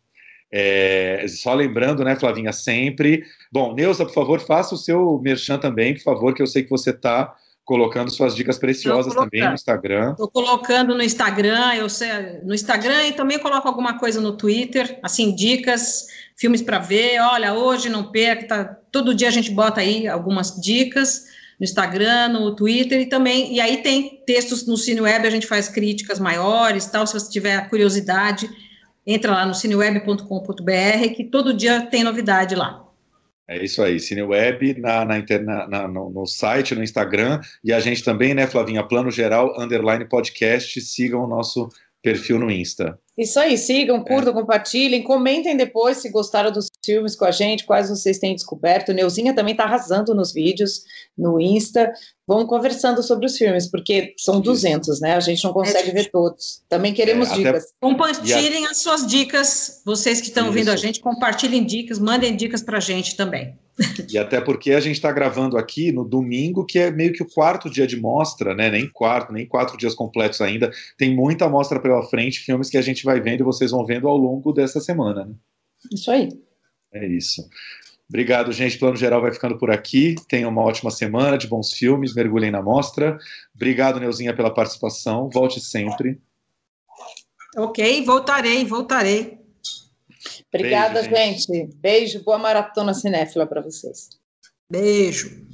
É, só lembrando, né, Flavinha, sempre. Bom, Neuza, por favor, faça o seu merchan também, por favor, que eu sei que você está colocando suas dicas preciosas também no Instagram. Estou colocando no Instagram, eu sei, no Instagram e também coloco alguma coisa no Twitter, assim, dicas, filmes para ver. Olha, hoje não perca, tá, todo dia a gente bota aí algumas dicas no Instagram, no Twitter e também, e aí tem textos no CineWeb, a gente faz críticas maiores, tal, se você tiver curiosidade, entra lá no cineweb.com.br que todo dia tem novidade lá. É isso aí, CineWeb na, na, interna, na no, no, site, no Instagram, e a gente também, né, Flavinha, Plano Geral, underline podcast, sigam o nosso perfil no Insta. Isso aí, sigam, curtam, é. compartilhem, comentem depois se gostaram do filmes com a gente, quais vocês têm descoberto. Neuzinha também está arrasando nos vídeos, no Insta. Vamos conversando sobre os filmes, porque são 200, né? A gente não consegue é, ver todos. Também queremos é, dicas. Até... Compartilhem a... as suas dicas. Vocês que estão ouvindo a gente, compartilhem dicas, mandem dicas para a gente também. E até porque a gente está gravando aqui no domingo, que é meio que o quarto dia de mostra, né? Nem quarto, nem quatro dias completos ainda. Tem muita mostra pela frente, filmes que a gente vai vendo e vocês vão vendo ao longo dessa semana. Né? Isso aí. É isso. Obrigado, gente. Plano Geral vai ficando por aqui. Tenham uma ótima semana de bons filmes. Mergulhem na mostra. Obrigado, Neuzinha, pela participação. Volte sempre. Ok, voltarei, voltarei. Obrigada, Beijo, gente. gente. Beijo, boa maratona cinéfila para vocês. Beijo.